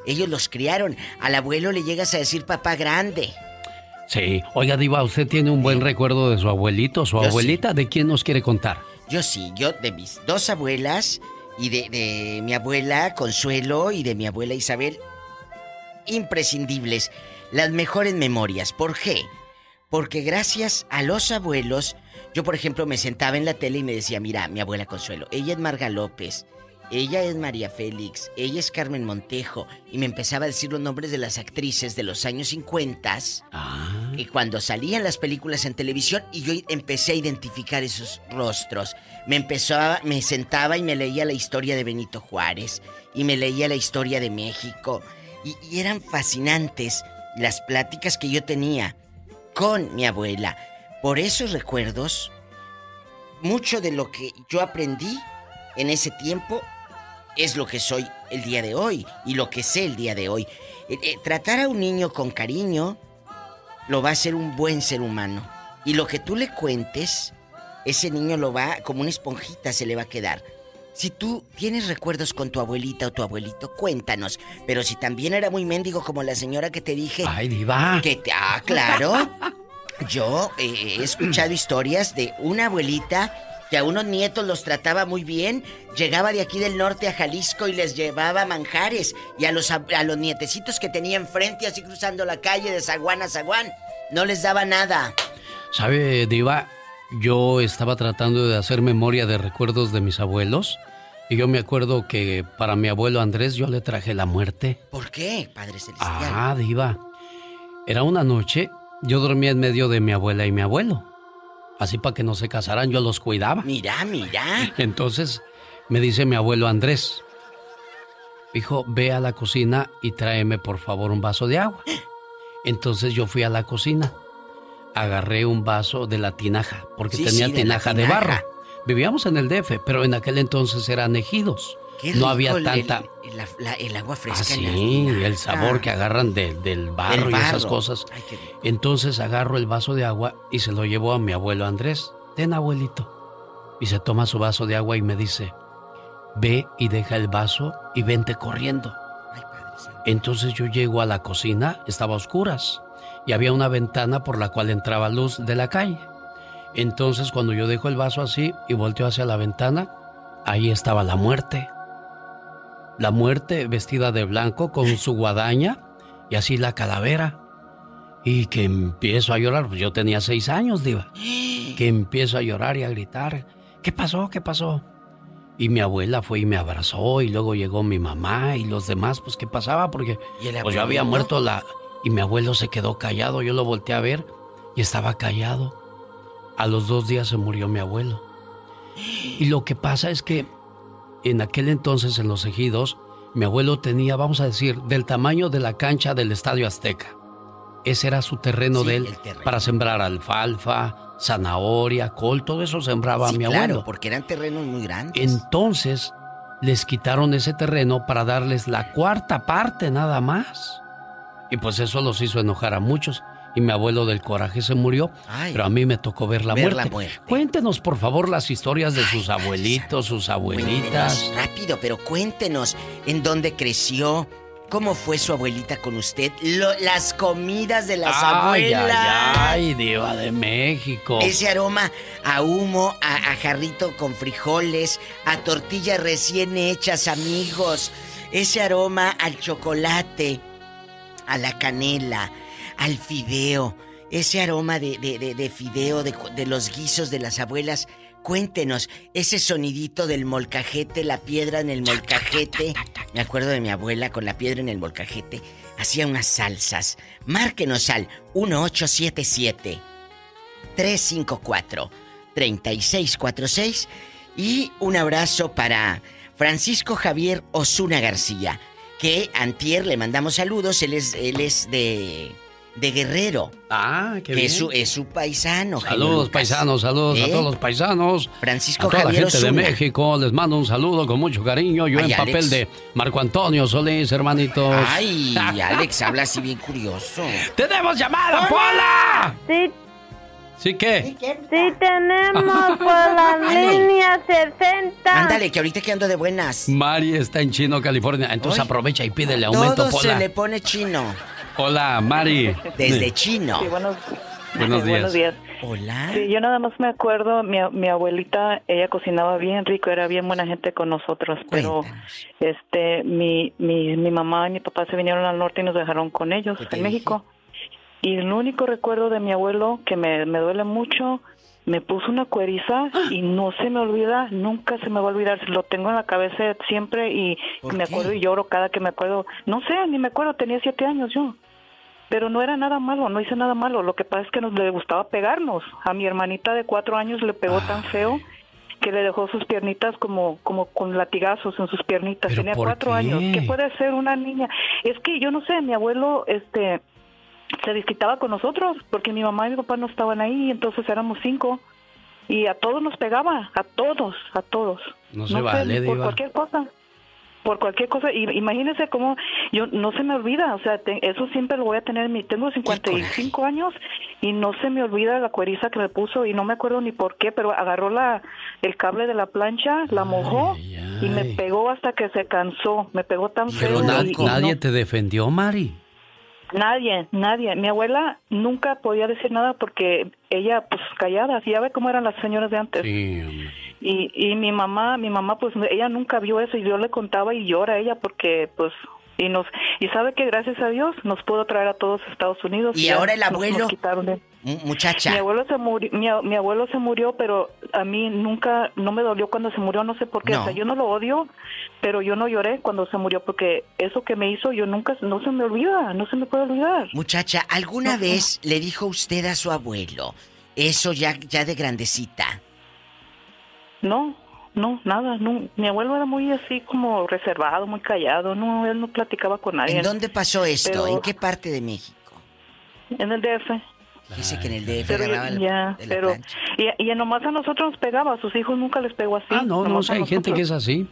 Ellos los criaron. Al abuelo le llegas a decir papá grande. Sí. Oiga, Diva, ¿usted tiene un buen recuerdo de su abuelito, su abuelita? ¿De quién nos quiere contar? Yo sí, yo de mis dos abuelas y de, de mi abuela Consuelo y de mi abuela Isabel. Imprescindibles. Las mejores memorias. ¿Por qué? Porque gracias a los abuelos, yo por ejemplo me sentaba en la tele y me decía, mira, mi abuela Consuelo, ella es Marga López, ella es María Félix, ella es Carmen Montejo. Y me empezaba a decir los nombres de las actrices de los años 50. Ah. Y cuando salían las películas en televisión, y yo empecé a identificar esos rostros. Me empezaba, me sentaba y me leía la historia de Benito Juárez. Y me leía la historia de México. Y, y eran fascinantes las pláticas que yo tenía con mi abuela. Por esos recuerdos, mucho de lo que yo aprendí en ese tiempo es lo que soy el día de hoy y lo que sé el día de hoy. Eh, eh, tratar a un niño con cariño lo va a hacer un buen ser humano. Y lo que tú le cuentes, ese niño lo va, como una esponjita se le va a quedar. Si tú tienes recuerdos con tu abuelita o tu abuelito, cuéntanos. Pero si también era muy mendigo como la señora que te dije... ¡Ay, diva! Que te... Ah, claro. Yo eh, he escuchado historias de una abuelita que a unos nietos los trataba muy bien, llegaba de aquí del norte a Jalisco y les llevaba manjares, y a los, a, los nietecitos que tenía enfrente, así cruzando la calle de zaguán a zaguán, no les daba nada. ¿Sabe, Diva? Yo estaba tratando de hacer memoria de recuerdos de mis abuelos. Y yo me acuerdo que para mi abuelo Andrés yo le traje la muerte. ¿Por qué, Padre Celestial? Ah, diva. Era una noche, yo dormía en medio de mi abuela y mi abuelo. Así para que no se casaran, yo los cuidaba. Mira, mira. Entonces me dice mi abuelo Andrés, hijo, ve a la cocina y tráeme por favor un vaso de agua. Entonces yo fui a la cocina, agarré un vaso de la tinaja, porque tenía tinaja de, barro. Vivíamos en el DF, pero en aquel entonces eran ejidos no había tanta... El, agua fresca. Ah, sí, el sabor que agarran del barro, y esas cosas. Entonces agarro el vaso de agua y se lo llevo a mi abuelo Andrés. Ten, abuelito. Y se toma su vaso de agua y me dice, ve y deja el vaso y vente corriendo. Entonces yo llego a la cocina, estaba a oscuras, y había una ventana por la cual entraba luz de la calle. Entonces cuando yo dejo el vaso así y volteo hacia la ventana, ahí estaba la muerte la muerte vestida de blanco con su guadaña y así la calavera. Y que empiezo a llorar, pues yo tenía seis años, diva. Que empiezo a llorar y a gritar. ¿Qué pasó? ¿Qué pasó? Y mi abuela fue y me abrazó y luego llegó mi mamá y los demás, pues ¿qué pasaba? Porque pues yo había muerto la... Y mi abuelo se quedó callado, yo lo volteé a ver y estaba callado. A los dos días se murió mi abuelo. Y lo que pasa es que en aquel entonces en los ejidos, mi abuelo tenía, vamos a decir, del tamaño de la cancha del Estadio Azteca. Ese era su terreno de él para sembrar alfalfa, zanahoria, col, todo eso sembraba mi abuelo. Claro, porque eran terrenos muy grandes. Entonces les quitaron ese terreno para darles la cuarta parte nada más. Y pues eso los hizo enojar a muchos. Y mi abuelo del coraje se murió, pero a mí me tocó ver la, muerte. Cuéntenos, por favor, las historias de sus abuelitos, sus abuelitas. rápido, pero cuéntenos en dónde creció, ¿Cómo fue su abuelita con usted? las comidas de las abuelas. Ay, ay, diva de México. Ese aroma a humo, a, jarrito con frijoles, a tortillas recién hechas, amigos. Ese aroma al chocolate, a la canela, al fideo. Ese aroma de, de fideo, de los guisos de las abuelas Cuéntenos, ese sonidito del molcajete, la piedra en el molcajete. Me acuerdo de mi abuela con la piedra en el molcajete. Hacía unas salsas. Márquenos al 1877 354 3646 y un abrazo para Francisco Javier Osuna García, que antier le mandamos saludos, él es, él es de de Guerrero. Ah, qué bien. Es su, es su paisano. Saludos, paisanos, saludos a ¿Eh? todos los paisanos. Francisco a toda la gente de México, les mando un saludo con mucho cariño. Yo en papel de Marco Antonio Solís, hermanitos. Ay, Alex habla así bien curioso. ¡Tenemos llamada, Pola! Sí. ¿Sí qué? Sí tenemos por la línea 60. Ándale, que ahorita que ando de buenas. Mari está en Chino, California. Entonces aprovecha y pídele aumento, Todo se le pone chino. Hola, Mari. Desde Chino. Sí, buenos, buenos, días. buenos días. Hola. Sí, yo nada más me acuerdo, mi, mi abuelita, ella cocinaba bien rico, era bien buena gente con nosotros, pero este, mi, mi, mi mamá y mi papá se vinieron al norte y nos dejaron con ellos en México. Y el único recuerdo de mi abuelo que me, me duele mucho, me puso una cueriza y no se me olvida, nunca se me va a olvidar, lo tengo en la cabeza siempre y me acuerdo y lloro cada que me acuerdo. No sé, ni me acuerdo, tenía siete años yo pero no era nada malo, no hice nada malo. Lo que pasa es que nos le gustaba pegarnos. A mi hermanita de cuatro años le pegó tan feo que le dejó sus piernitas como como con latigazos en sus piernitas. Tenía cuatro años. ¿Qué puede ser una niña? Es que yo no sé, mi abuelo, este, se desquitaba con nosotros porque mi mamá y mi papá no estaban ahí, entonces éramos cinco y a todos nos pegaba, a todos, a todos. No se vale, por cualquier cosa por cualquier cosa. Y imagínese cómo yo no se me olvida, o sea, eso siempre lo voy a tener. Mi, tengo 55 años y no se me olvida la cueriza que me puso y no me acuerdo ni por qué, pero agarró la el cable de la plancha, la mojó y me pegó hasta que se cansó. Me pegó tan feo. Pero nadie te defendió, Mari. Nadie, nadie. Mi abuela nunca podía decir nada porque ella, pues callada, ya ve cómo eran las señoras de antes. Sí, y, y mi mamá, mi mamá, pues ella nunca vio eso y yo le contaba y llora ella porque, pues, y nos y sabe que gracias a Dios nos pudo traer a todos a Estados Unidos y, ahora el abuelo muchacha. Mi abuelo se murió mi, abuelo se murió pero a mí nunca no me dolió cuando se murió no sé por qué o sea yo no lo odio pero yo no lloré cuando se murió porque eso que me hizo yo nunca no se me olvida no se me puede olvidar. Muchacha alguna vez le dijo usted a su abuelo eso ya ya de grandecita no, no, nada, no. Mi abuelo era muy así como reservado, muy callado, no, él no platicaba con nadie. ¿En dónde pasó esto? ¿En qué parte de México? En el DF. Dice que en el DF pero ya, pero y, y, nomás a nosotros nos pegaba, a sus hijos nunca les pegó así. Ah, no, no, hay gente que es así.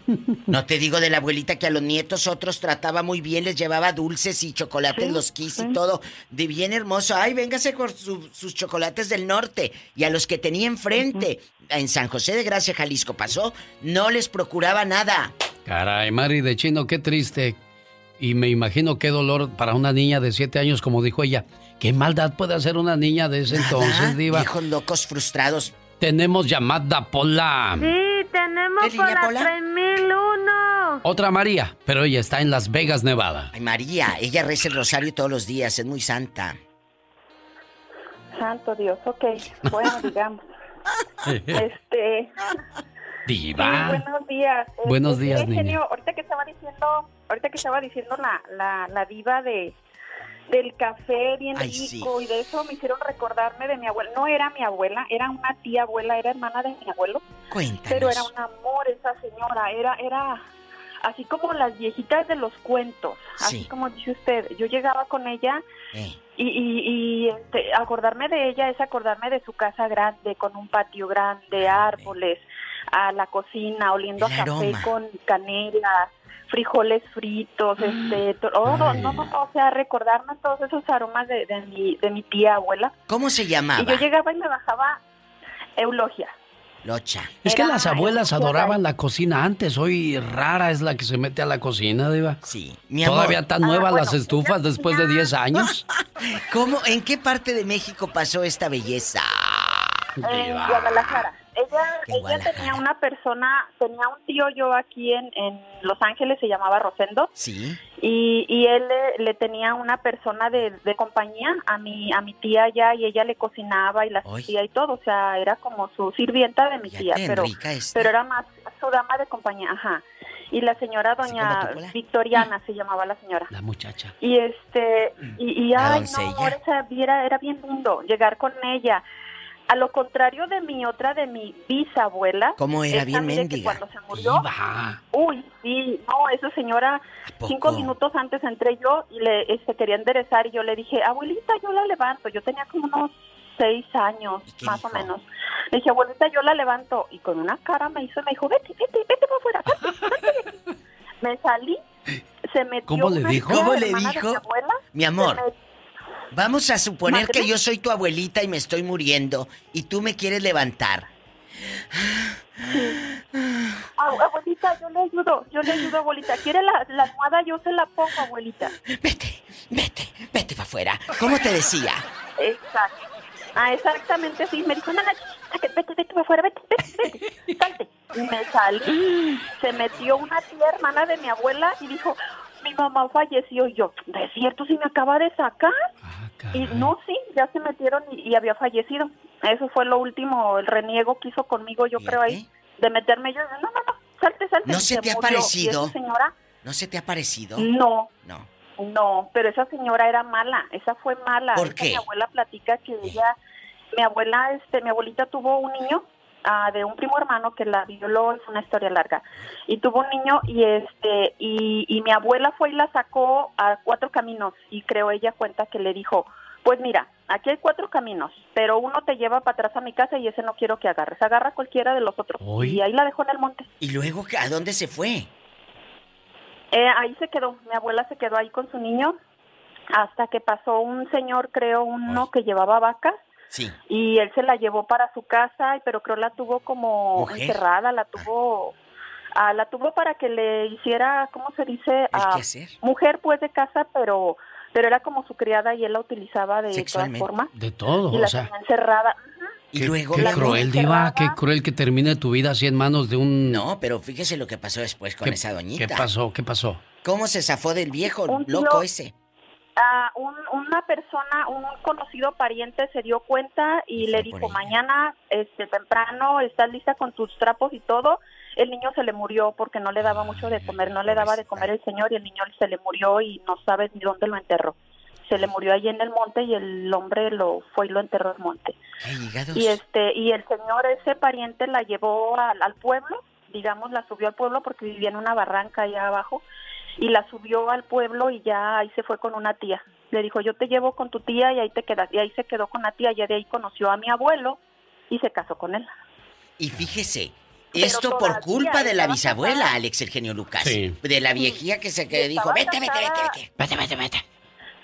No te digo de la abuelita que a los nietos otros trataba muy bien, les llevaba dulces y chocolates, los quis y todo, de bien hermoso. Ay, véngase con sus chocolates del norte. Y a los que tenía enfrente, en San José de Gracia, Jalisco pasó, no les procuraba nada. Caray, Mari de Chino, qué triste. Y me imagino qué dolor para una niña de siete años, como dijo ella. ¿Qué maldad puede hacer una niña de ese entonces, Diva? Hijos locos frustrados. Tenemos llamada Pola. Sí, tenemos Pola, Pola 3001. Otra María, pero ella está en Las Vegas, Nevada. Ay, María, ella reza el rosario todos los días, es muy santa. Santo Dios, ok. Bueno, digamos. este. Diva. buenos días. Buenos este, días, niña. ahorita que estaba diciendo, ahorita que estaba diciendo la, la, la diva de del café bien rico y de eso me hicieron recordarme de mi abuela. No era mi abuela, era una tía abuela, era hermana de mi abuelo. Cuéntanos. Pero era un amor esa señora, era era así como las viejitas de los cuentos, así como dice usted. Yo llegaba con ella eh. y, y, este, acordarme de ella es acordarme de su casa grande, con un patio grande, árboles, a la cocina, oliendo a café con canela frijoles fritos, ah. este, todo, no, no, o sea, recordarme todos esos aromas de, de, mi, de mi tía abuela. ¿Cómo se llamaba? Y yo llegaba y me bajaba Eulogia. Locha. Es que las abuelas adoraban la cocina antes, hoy rara es la que se mete a la cocina, Diva. Sí. Mi Todavía tan nuevas ah, las estufas después de 10 años. ¿Cómo, en qué parte de México pasó esta belleza? En Guadalajara. Ella, ella tenía una persona, tenía un tío yo aquí en, en Los Ángeles, se llamaba Rosendo. Sí. Y, y él le, tenía una persona de, de, compañía a mi, a mi tía allá y ella le cocinaba y la hacía y todo. O sea, era como su sirvienta de mi tía, pero, pero era más su dama de compañía, ajá. Y la señora doña Victoriana se llamaba la señora. La muchacha. Y este, y, y ay, no, era, era bien lindo llegar con ella a lo contrario de mi otra, de mi bisabuela. ¿Cómo era bien mendiga? Cuando se murió. Uy, sí, no, esa señora, cinco minutos antes entré yo y le este, quería enderezar y yo le dije, abuelita, yo la levanto. Yo tenía como unos seis años, más o menos. Le dije, abuelita, yo la levanto. Y con una cara me hizo, me dijo, vete, vete, vete para afuera. me salí, se metió ¿Cómo le dijo? ¿Cómo le dijo? Mi, abuela, amor. Vamos a suponer que yo soy tu abuelita y me estoy muriendo y tú me quieres levantar. abuelita, yo le ayudo, yo le ayudo, abuelita. ¿Quiere la, la almohada? Yo se la pongo, abuelita. Vete, vete, vete para afuera. ¿Cómo te decía? Exacto. Ah, exactamente, sí. Me dijo, nana, vete, vete para afuera, vete, vete, vete, salte. Y me salí. Se metió una tía hermana de mi abuela y dijo, mi mamá falleció y yo, ¿de cierto si me acaba de sacar? Ah, y no, sí, ya se metieron y, había fallecido. Eso fue lo último, el reniego que hizo conmigo, yo creo ahí, de meterme yo, no, no, no, salte, salte. ¿No se, te ha parecido? señora? ¿No se te ha parecido? No. No. No, pero esa señora era mala, esa fue mala. ¿Por qué? Mi abuela platica que ella, mi abuela, este, mi abuelita tuvo un niño de un primo hermano que la violó, es una historia larga. Y tuvo un niño y este y, y mi abuela fue y la sacó a cuatro caminos y creo ella cuenta que le dijo, pues mira, aquí hay cuatro caminos, pero uno te lleva para atrás a mi casa y ese no quiero que agarres. Agarra cualquiera de los otros. Y ahí la dejó en el monte. ¿Y luego a dónde se fue? Eh, ahí se quedó. Mi abuela se quedó ahí con su niño hasta que pasó un señor, creo, uno que llevaba vacas y él se la llevó para su casa, pero creo la tuvo como encerrada, la tuvo... Ah, la tuvo para que le hiciera, ¿cómo se dice? Ah, mujer pues de casa, pero pero era como su criada y él la utilizaba de todas formas. De todo, y o la sea. encerrada. Y luego qué cruel, Diva, qué cruel que termine tu vida así en manos de un... No, pero fíjese lo que pasó después con esa doñita. ¿Qué pasó? ¿Qué pasó? ¿Cómo se zafó del viejo loco ese? Una persona, un conocido pariente se dio cuenta y, le dijo, mañana este temprano estás lista con tus trapos y todo. El niño se le murió porque no le daba mucho de comer, no le daba de comer el señor y el niño se le murió y no sabes ni dónde lo enterró. Se le murió allí en el monte y el hombre lo fue y lo enterró en el monte. Y este y el señor ese pariente la llevó al, al pueblo, digamos, la subió al pueblo porque vivía en una barranca allá abajo y la subió al pueblo y ya ahí se fue con una tía. Le dijo, yo te llevo con tu tía y ahí te quedas. Y ahí se quedó con la tía, ya de ahí conoció a mi abuelo y se casó con él. Y fíjese, esto por culpa de la bisabuela, Alex Eugenio Lucas. De la viejía que se que dijo, vete, vete, vete, vete, vete, vete,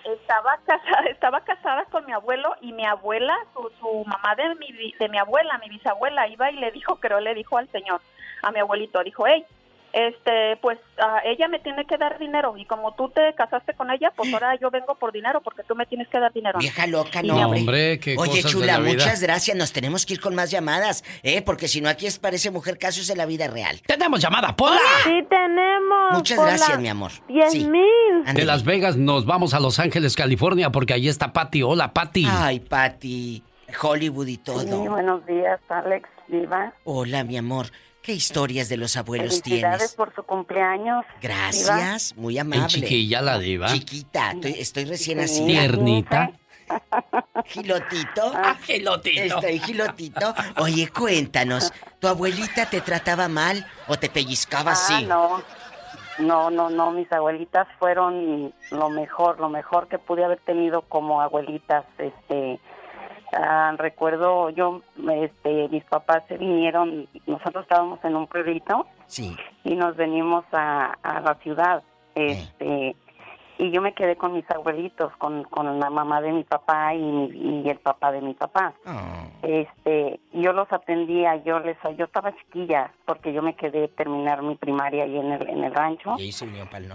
Estaba casada, estaba casada con mi abuelo y mi abuela, su, su mamá de mi, de mi abuela, mi bisabuela, iba y le dijo, creo le dijo al señor, a mi abuelito, dijo, hey, este, pues ella me tiene que dar dinero y como tú te casaste con ella, pues ahora yo vengo por dinero porque tú me tienes que dar dinero. Vieja loca, no, hombre. Oye, chula, muchas gracias. Nos tenemos que ir con más llamadas, ¿eh? Porque si no aquí es parece mujer casos de la vida real. Tenemos llamada, Pola. Sí, tenemos. Muchas gracias, mi amor. Diez mil. De Las Vegas nos vamos a Los Ángeles, California, porque ahí está Patty. Hola, Patty. Ay, Patty. Hollywood y todo. Sí, buenos días, Alex. Viva. Hola, mi amor. ¿Qué historias de los abuelos tienes? por su cumpleaños. Gracias, muy amable. chiquilla la diva. Chiquita, estoy, recién así. Tiernita. Gilotito. Ah, gilotito. Estoy gilotito. Oye, cuéntanos, ¿tu abuelita te trataba mal o te pellizcaba así? Ah, no. No, no, no, mis abuelitas fueron lo mejor, lo mejor que pude haber tenido como abuelitas, este, Ah, recuerdo yo, este, mis papás se vinieron, nosotros estábamos en un pueblito sí. y nos venimos a, la ciudad, este, y yo me quedé con mis abuelitos, con, con la mamá de mi papá y, y el papá de mi papá. Ah. Este, yo los atendía, yo les, yo estaba chiquilla porque yo me quedé terminar mi primaria ahí en el, en el rancho. Y,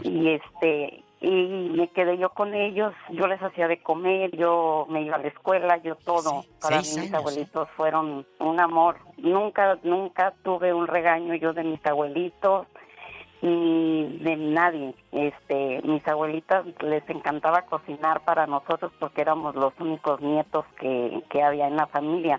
y este, y me quedé yo con ellos, yo les hacía de comer, yo me iba a la escuela, yo todo. Para mí mis abuelitos fueron un amor. Nunca, nunca tuve un regaño yo de mis abuelitos ni de nadie. Este, mis abuelitas les encantaba cocinar para nosotros porque éramos los únicos nietos que, que había en la familia.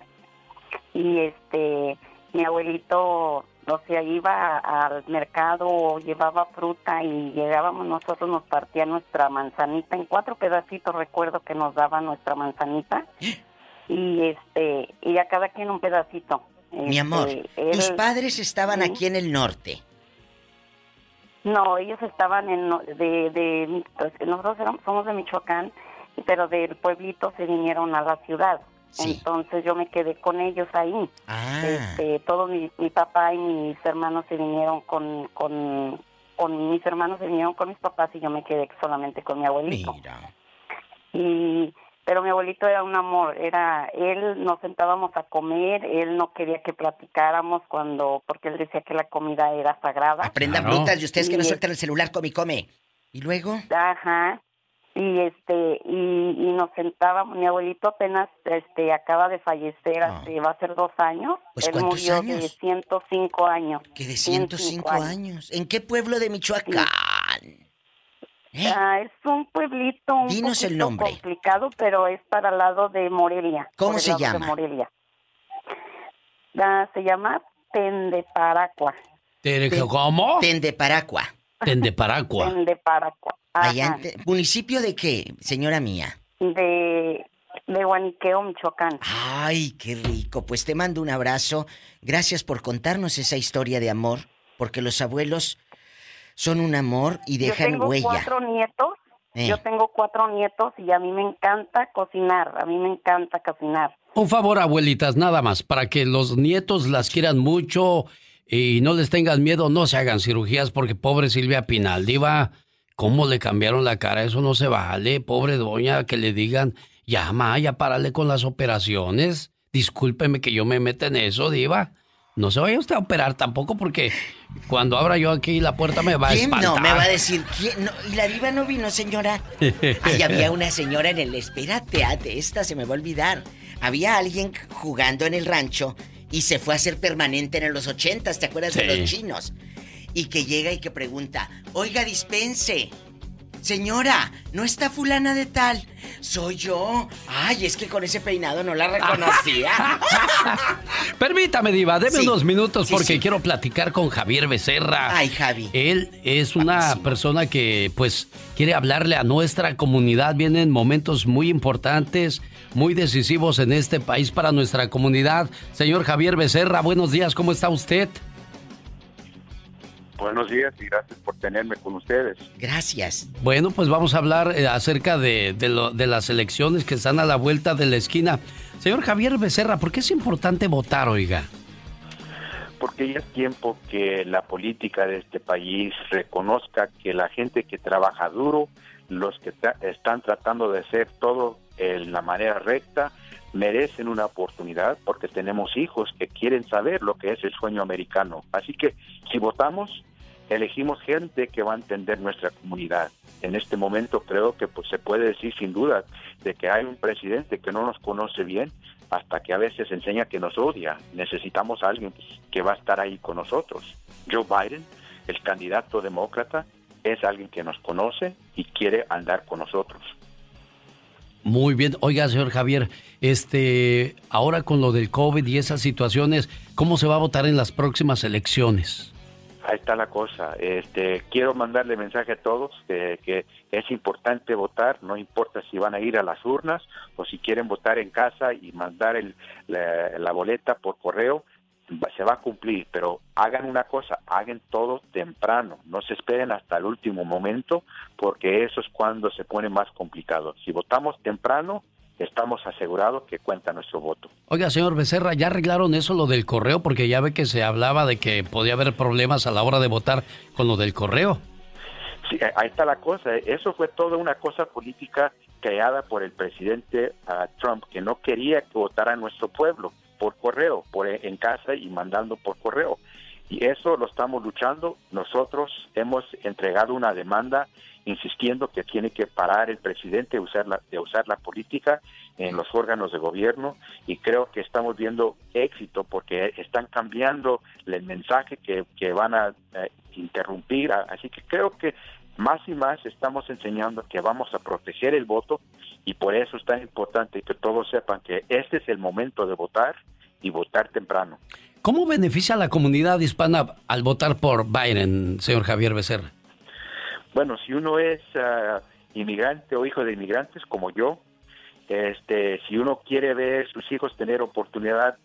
Y este, mi abuelito o sea, iba al mercado o llevaba fruta y llegábamos nosotros, nos partía nuestra manzanita en cuatro pedacitos, recuerdo que nos daba nuestra manzanita. Y este, y a cada quien un pedacito. Mi amor, este, tus padres estaban aquí en el norte. No, ellos estaban en de, de pues, nosotros somos de Michoacán, pero del pueblito se vinieron a la ciudad. Entonces yo me quedé con ellos ahí. Ah. Este, todo mi, mi, papá y mis hermanos se vinieron con, con, con, mis hermanos se vinieron con mis papás y yo me quedé solamente con mi abuelito. Y pero mi abuelito era un amor, era él nos sentábamos a comer, él no quería que platicáramos cuando porque él decía que la comida era sagrada. Aprendan brutas y ustedes que no sueltan el celular, come y come. ¿Y luego? Ajá y este y, nos sentábamos mi abuelito apenas este acaba de fallecer ah. hace va a ser dos años pues él murió años? de 105 años que de 105 años. en qué pueblo de Michoacán ¿Eh? ah, es un pueblito un Dinos el nombre. complicado pero es para el lado de Morelia cómo se llama Morelia ah, se llama Tendeparacua ¿Cómo? Tendeparacua Tendeparacua Tendeparacua Allá ¿Municipio de qué, señora mía? De, de Guaniqueo, Michoacán. Ay, qué rico. Pues te mando un abrazo. Gracias por contarnos esa historia de amor, porque los abuelos son un amor y dejan Yo tengo huella. cuatro nietos. Eh. Yo tengo cuatro nietos y a mí me encanta cocinar. A mí me encanta cocinar. Un favor, abuelitas, nada más, para que los nietos las quieran mucho y no les tengan miedo, no se hagan cirugías porque pobre Silvia Pinal, diva, ¿Cómo le cambiaron la cara? Eso no se vale, pobre doña, que le digan, ya, ma, ya párale con las operaciones. Discúlpeme que yo me meta en eso, diva. No se vaya usted a operar tampoco porque cuando abra yo aquí la puerta me va a ¿Quién espantar. no? Me va a decir, ¿quién? ¿y la diva no vino, señora? Ahí había una señora en el... Espérate, esta se me va a olvidar. Había alguien jugando en el rancho y se fue a hacer permanente en los ochentas, ¿te acuerdas de los chinos? Y que llega y que pregunta, oiga, dispense. Señora, ¿no está fulana de tal? Soy yo. Ay, es que con ese peinado no la reconocía. Permítame, Diva, deme unos minutos porque quiero platicar con Javier Becerra. Ay, Javi. Él es una persona que, pues, quiere hablarle a nuestra comunidad. Vienen momentos muy importantes, muy decisivos en este país para nuestra comunidad. Señor Javier Becerra, buenos días, ¿cómo está usted? Buenos días y gracias por tenerme con ustedes. Gracias. Bueno, pues vamos a hablar eh, acerca de, de, las elecciones que están a la vuelta de la esquina. Señor Javier Becerra, ¿por qué es importante votar, oiga? Porque ya es tiempo que la política de este país reconozca que la gente que trabaja duro, los que están tratando de hacer todo en la manera recta, merecen una oportunidad porque tenemos hijos que quieren saber lo que es el sueño americano. Así que si votamos, elegimos gente que va a entender nuestra comunidad. En este momento creo que pues, se puede decir sin duda de que hay un presidente que no nos conoce bien hasta que a veces enseña que nos odia. Necesitamos alguien que va a estar ahí con nosotros. Joe Biden, el candidato demócrata, es alguien que nos conoce y quiere andar con nosotros. Muy bien. Oiga, señor Javier, este, ahora con lo del COVID y esas situaciones, ¿cómo se va a votar en las próximas elecciones? Ahí está la cosa. Este, quiero mandarle mensaje a todos que, es importante votar, no importa si van a ir a las urnas o si quieren votar en casa y mandar el, la, boleta por correo, se va a cumplir, pero hagan una cosa, hagan todo temprano, no se esperen hasta el último momento, porque eso es cuando se pone más complicado. Si votamos temprano, estamos asegurados que cuenta nuestro voto. Oiga, señor Becerra, ¿ya arreglaron eso lo del correo? Porque ya ve que se hablaba de que podía haber problemas a la hora de votar con lo del correo. Sí, ahí está la cosa. Eso fue toda una cosa política creada por el presidente ah, Trump, que no quería que votara nuestro pueblo por correo, por en casa y mandando por correo. Y eso lo estamos luchando. Nosotros hemos entregado una demanda insistiendo que tiene que parar el presidente de usar la, de usar la política en los órganos de gobierno y creo que estamos viendo éxito porque están cambiando el mensaje que, que van a eh, interrumpir. Así que creo que más y más estamos enseñando que vamos a proteger el voto y por eso es tan importante que todos sepan que este es el momento de votar y votar temprano. ¿Cómo beneficia a la comunidad hispana al votar por Biden, señor Javier Becerra? Bueno, si uno es ah, inmigrante o hijo de inmigrantes como yo, este, si uno quiere ver sus hijos tener oportunidad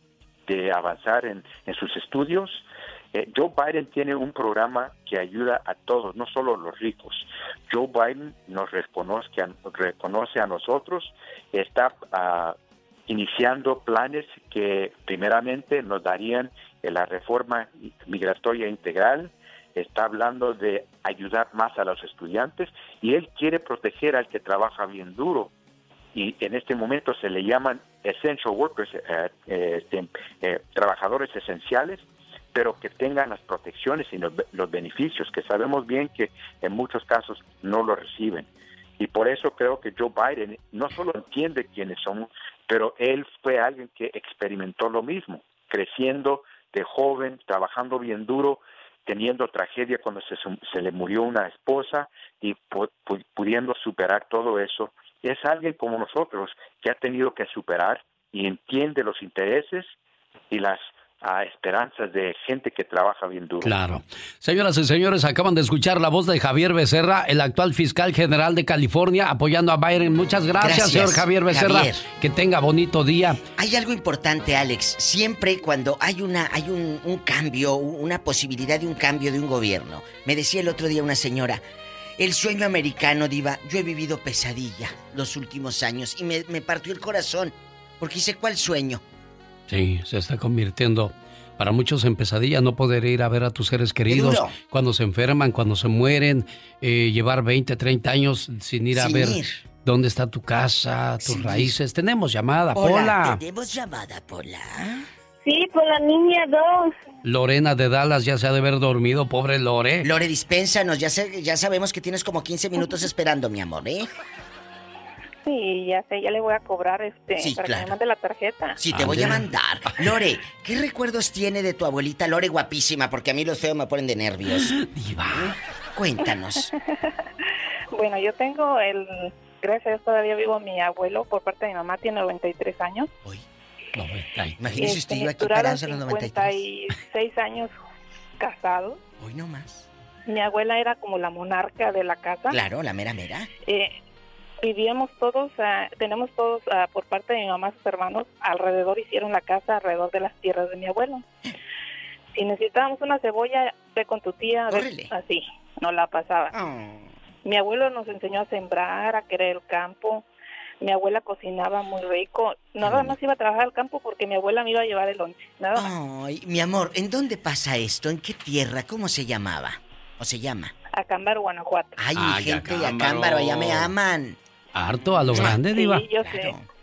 de avanzar en, sus estudios, eh, Joe Biden tiene un programa que ayuda a todos, no solo a los ricos. Joe Biden nos reconoce, a nosotros, está ah, iniciando planes que primeramente nos darían la reforma migratoria integral, está hablando de ayudar más a los estudiantes y él quiere proteger al que trabaja bien duro. Y en este momento se le llaman essential workers, eh, eh, este, eh, trabajadores esenciales, pero que tengan las protecciones y los, los, beneficios, que sabemos bien que en muchos casos no lo reciben. Y por eso creo que Joe Biden no solo entiende quiénes somos, pero él fue alguien que experimentó lo mismo, creciendo de joven, trabajando bien duro, teniendo tragedia cuando se, se le murió una esposa y pudiendo superar todo eso. Es alguien como nosotros que ha tenido que superar y entiende los intereses y las a esperanzas de gente que trabaja bien duro. Claro. Señoras y señores, acaban de escuchar la voz de Javier Becerra, el actual fiscal general de California, apoyando a Biden. Muchas gracias, señor Javier Becerra. Que tenga bonito día. Hay algo importante, Alex. Siempre cuando hay una, hay un, un cambio, una posibilidad de un cambio de un gobierno. Me decía el otro día una señora, el sueño americano, Diva, yo he vivido pesadilla los últimos años y me, me partió el corazón. Porque dice, ¿cuál sueño? Sí, se está convirtiendo para muchos en pesadilla no poder ir a ver a tus seres queridos cuando se enferman, cuando se mueren, eh, llevar 20, 30 años sin ir a ver dónde está tu casa, tus raíces. Tenemos llamada, Pola. ¿Tenemos llamada, Pola? Sí, por la niña 2. Lorena de Dallas ya se ha de haber dormido, pobre Lore. Lore, dispénsanos, ya, ya sabemos que tienes como 15 minutos esperando, mi amor, ¿eh? Sí, ya sé, ya le voy a cobrar este para que me mande la tarjeta. Sí, te voy a mandar. Lore, ¿qué recuerdos tiene de tu abuelita Lore guapísima? Porque a mí los feos me ponen de nervios. Diva, cuéntanos. bueno, yo tengo el gracias a Dios todavía vivo mi abuelo por parte de mi mamá, tiene 93 años. Uy. 90. Imagínese usted yo aquí parado los 96 años casados. Hoy no más. Mi abuela era como la monarca de la casa. Claro, la mera mera. Eh, vivíamos todos, ah, tenemos todos ah, por parte de mi mamá, sus hermanos, alrededor hicieron la casa alrededor de las tierras de mi abuelo. Si necesitábamos una cebolla, ve con tu tía, así, no la pasaba. Oh. Mi abuelo nos enseñó a sembrar, a querer el campo. Mi abuela cocinaba muy rico. Nada más iba a trabajar al campo porque mi abuela me iba a llevar el lonche. Nada Ay, mi amor, ¿en dónde pasa esto? ¿En qué tierra? ¿Cómo se llamaba? ¿O se llama? Acámbaro, Guanajuato. Ay, mi gente de Acámbaro, allá me aman. Harto a lo grande, Diva.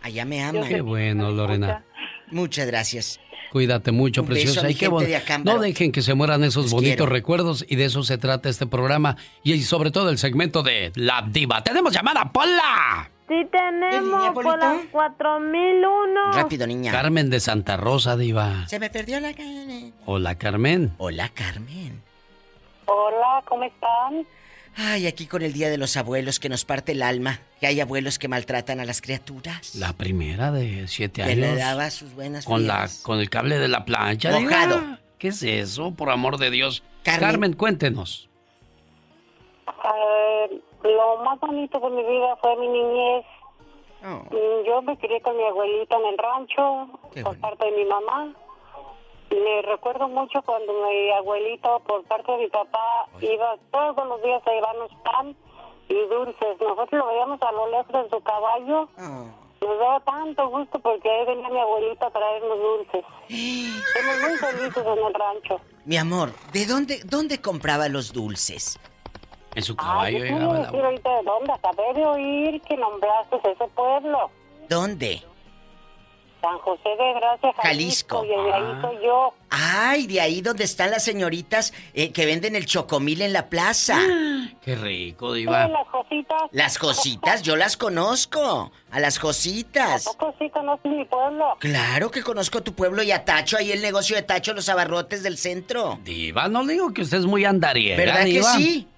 Allá me aman. Qué bueno, Lorena. Muchas gracias. Cuídate mucho, preciosa. y qué no dejen que se mueran esos bonitos recuerdos y de eso se trata este programa y sobre todo el segmento de La Diva. ¡Tenemos llamada, Pola! Sí tenemos, por las 4001. Rápido, niña. Carmen de Santa Rosa, Diva. Se me perdió la Carmen. Hola, Carmen. Hola, Carmen. Hola, ¿cómo están? Ay, aquí con el Día de los Abuelos que nos parte el alma. Que hay abuelos que maltratan a las criaturas. La primera de siete años. Que le daba sus buenas con la Con el cable de la plancha. Mojado. ¿Qué es eso, por amor de Dios? Carmen, cuéntenos. Eh, lo más bonito de mi vida fue mi niñez. Oh. Yo me crié con mi abuelita en el rancho, por parte de mi mamá. Me recuerdo mucho cuando mi abuelito, por parte de mi papá, iba todos los días a llevarnos pan y dulces. Nosotros lo veíamos a lo lejos de su caballo. Oh. Nos daba tanto gusto porque ahí venía mi abuelita a traernos dulces. Somos muy felices en el rancho. Mi amor, ¿de dónde, dónde compraba los dulces? En su caballo Ay, llegaba la... ahorita de dónde? Acabé de oír que nombraste ese pueblo. ¿Dónde? San José de Gracia, Jalisco. Y de ahí ah. soy yo. Ay, de ahí donde están las señoritas eh, que venden el chocomil en la plaza. Qué rico, Diva. las cositas. Las cositas, yo las conozco. A las cositas. ¿A poco sí conoces mi pueblo? Claro que conozco tu pueblo y a Tacho, ahí el negocio de Tacho, los abarrotes del centro. Diva, no le digo que usted es muy andariega, ¿Verdad que sí?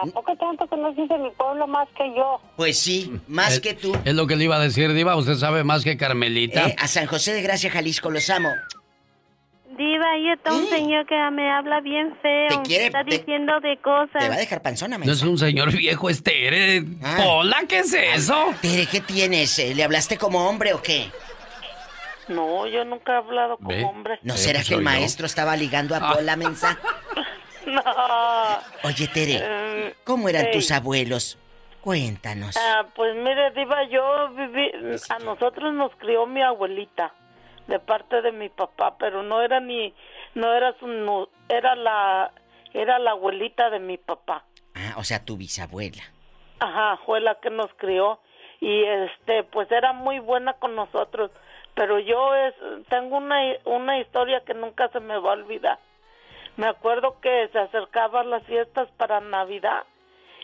Tampoco tanto conoces de mi pueblo más que yo. Pues sí, más que tú. Es lo que le iba a decir, Diva. Usted sabe más que Carmelita. Eh, a San José de Gracia, Jalisco, los amo. Diva, ahí está un ¿Eh? señor que me habla bien feo. ¿Te quiere? Está diciendo de cosas. Te va a dejar panzona, No es un señor viejo, es Tere. Ah. Hola, ¿qué es eso? Tere, ¿qué tienes? ¿Le hablaste como hombre o qué? No, yo nunca he hablado como hombre. ¿No será que el maestro estaba ligando a Pola, mensa? No. Oye, Tere, eh, ¿cómo eran tus abuelos? Cuéntanos. Ah, pues mire, Diva, yo viví. A nosotros nos crió mi abuelita, de parte de mi papá, pero no era ni. No era su. No, era la. Era la abuelita de mi papá. Ah, o sea, tu bisabuela. Ajá, fue la que nos crió. Y este, pues era muy buena con nosotros. Pero yo es, tengo una, una historia que nunca se me va a olvidar. Me acuerdo que se acercaban las fiestas para Navidad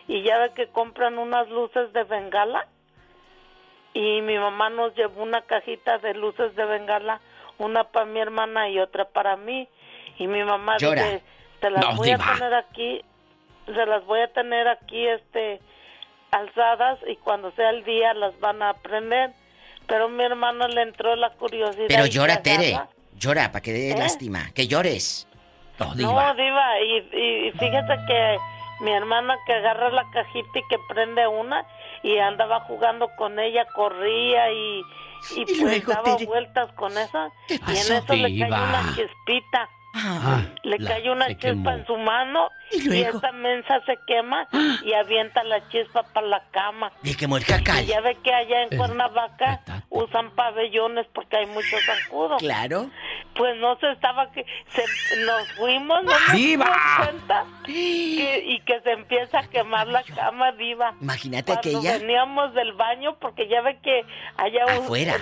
y ya ve que compran unas luces de bengala y mi mamá nos llevó una cajita de luces de bengala, una para mi hermana y otra para mí y mi mamá dice, te las voy a tener aquí, se las voy a tener aquí este alzadas y cuando sea el día las van a prender. Pero mi hermana le entró la curiosidad. Pero llora, Tere. Llora, para que dé ¿Eh? lástima. Que llores. No, Diva. y, fíjese que mi hermana que agarra la cajita y que prende una y andaba jugando con ella, corría y, y, pues daba vueltas con esa y en eso le cayó una chispita. Ah, le cayó una chispa en su mano y, esa mensa se quema y avienta la chispa para la cama. Y quemó el cacal. Y ya ve que allá en Cuernavaca usan pabellones porque hay muchos zancudos. Claro. Pues no se estaba que nos fuimos, no nos cuenta y que se empieza a quemar la cama viva. Imagínate Cuando aquella. veníamos del baño porque ya ve que allá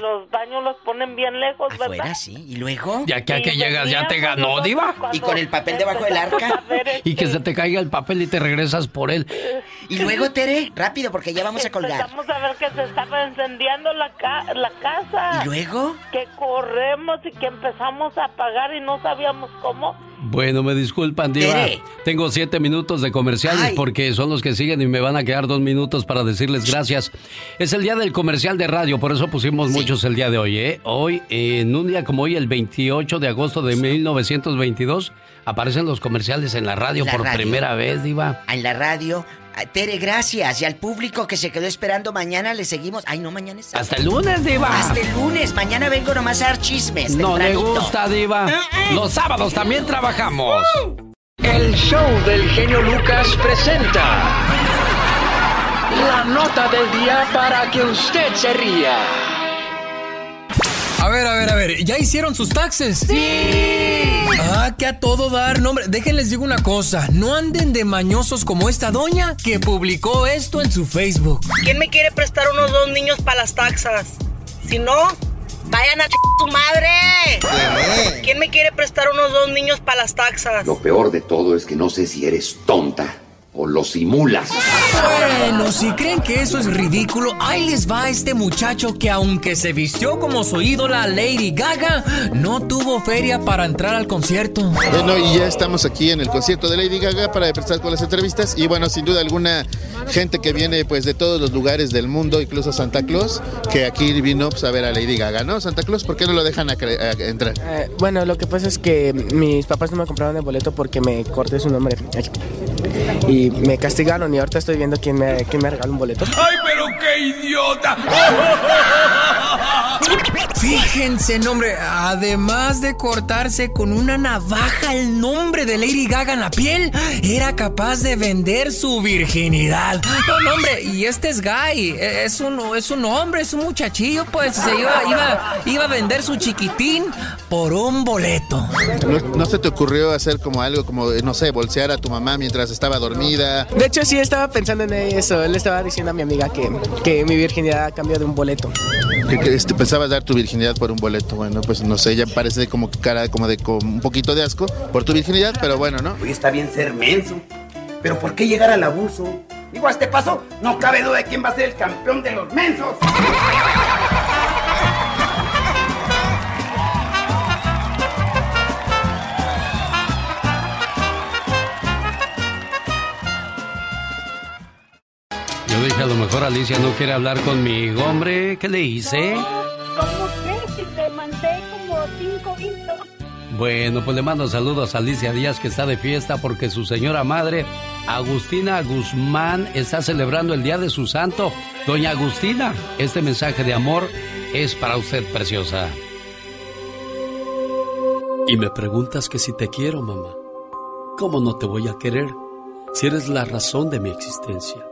los baños los ponen bien lejos, Afuera, ¿verdad? sí. Y luego. Ya que, que llegas ya te ganó, diva. Y con el papel debajo del arca. y que se te caiga el papel y te regresas por él. Y luego, Tere, rápido porque ya vamos a colgar. Vamos a ver que se estaba encendiendo la, la casa. ¿Y luego? Que corremos y que empezamos a pagar y no sabíamos cómo. Bueno, me disculpan, Diva. Tengo siete minutos de comerciales porque son los que siguen y me van a quedar dos minutos para decirles gracias. Es el día del comercial de radio, por eso pusimos muchos el día de hoy. ¿eh? Hoy, en un día como hoy, el 28 de agosto de 1922, aparecen los comerciales en la radio por primera vez, Diva. En la radio Tere, gracias. Y al público que se quedó esperando, mañana le seguimos. Ay, no, mañana es Hasta el lunes, Diva. Hasta el lunes. Mañana vengo nomás a dar chismes. No le gusta, Diva. Eh, eh. Los sábados también trabajamos. El show del genio Lucas presenta. La nota del día para que usted se ría. A ver, a ver, a ver, ¿ya hicieron sus taxes? ¡Sí! Ah, que a todo dar, no, hombre, déjenles digo una cosa, no anden de mañosos como esta doña que publicó esto en su Facebook. ¿Quién me quiere prestar unos dos niños para las taxas? Si no, vayan a ch tu madre. quiere prestar unos dos niños para las taxas. Lo peor de todo es que no sé si eres tonta o lo simulas. Bueno, si creen que eso es ridículo, ahí les va este muchacho que aunque se vistió como su ídola Lady Gaga, no tuvo feria para entrar al concierto. Bueno, y ya estamos aquí en el concierto de Lady Gaga para empezar con las entrevistas y bueno, sin duda alguna gente que viene pues de todos los lugares del mundo, incluso Santa Claus, que aquí vino pues, a ver a Lady Gaga, ¿no? Santa Claus, ¿por qué no lo dejan entrar? Eh, bueno, lo que pasa es que mis papás no me compraron el boleto porque me corté su nombre. Y me castigaron y ahorita estoy viendo quién me, quién me regaló un boleto. ¡Ay, pero qué idiota! Fíjense, nombre, además de cortarse con una navaja el nombre de Lady Gaga en la piel, era capaz de vender su virginidad. No, hombre, y este es Guy, es un, es un hombre, es un muchachillo, pues se iba, iba, iba a vender su chiquitín por un boleto. ¿No, se te ocurrió hacer como algo como, no sé, bolsear a tu mamá mientras estaba dormida? De hecho, sí estaba pensando en eso. Él estaba diciendo a mi amiga que, que mi virginidad cambió de un boleto. Que, este, pensabas dar tu virginidad por un boleto. Bueno, pues no sé, ella parece como cara como de con un poquito de asco por tu virginidad, pero bueno, ¿no? Oye, está bien ser menso. Pero ¿por qué llegar al abuso? Digo, a este paso no cabe duda de quién va a ser el campeón de los mensos. Yo dije, a lo mejor Alicia no quiere hablar conmigo, hombre. ¿Qué le hice? ¿Cómo crees que te mandé como cinco minutos? Bueno, pues le mando saludos a Alicia Díaz que está de fiesta porque su señora madre, Agustina Guzmán, está celebrando el día de su santo. Doña Agustina, este mensaje de amor es para usted, preciosa. Y me preguntas que si te quiero, mamá. ¿Cómo no te voy a querer si eres la razón de mi existencia?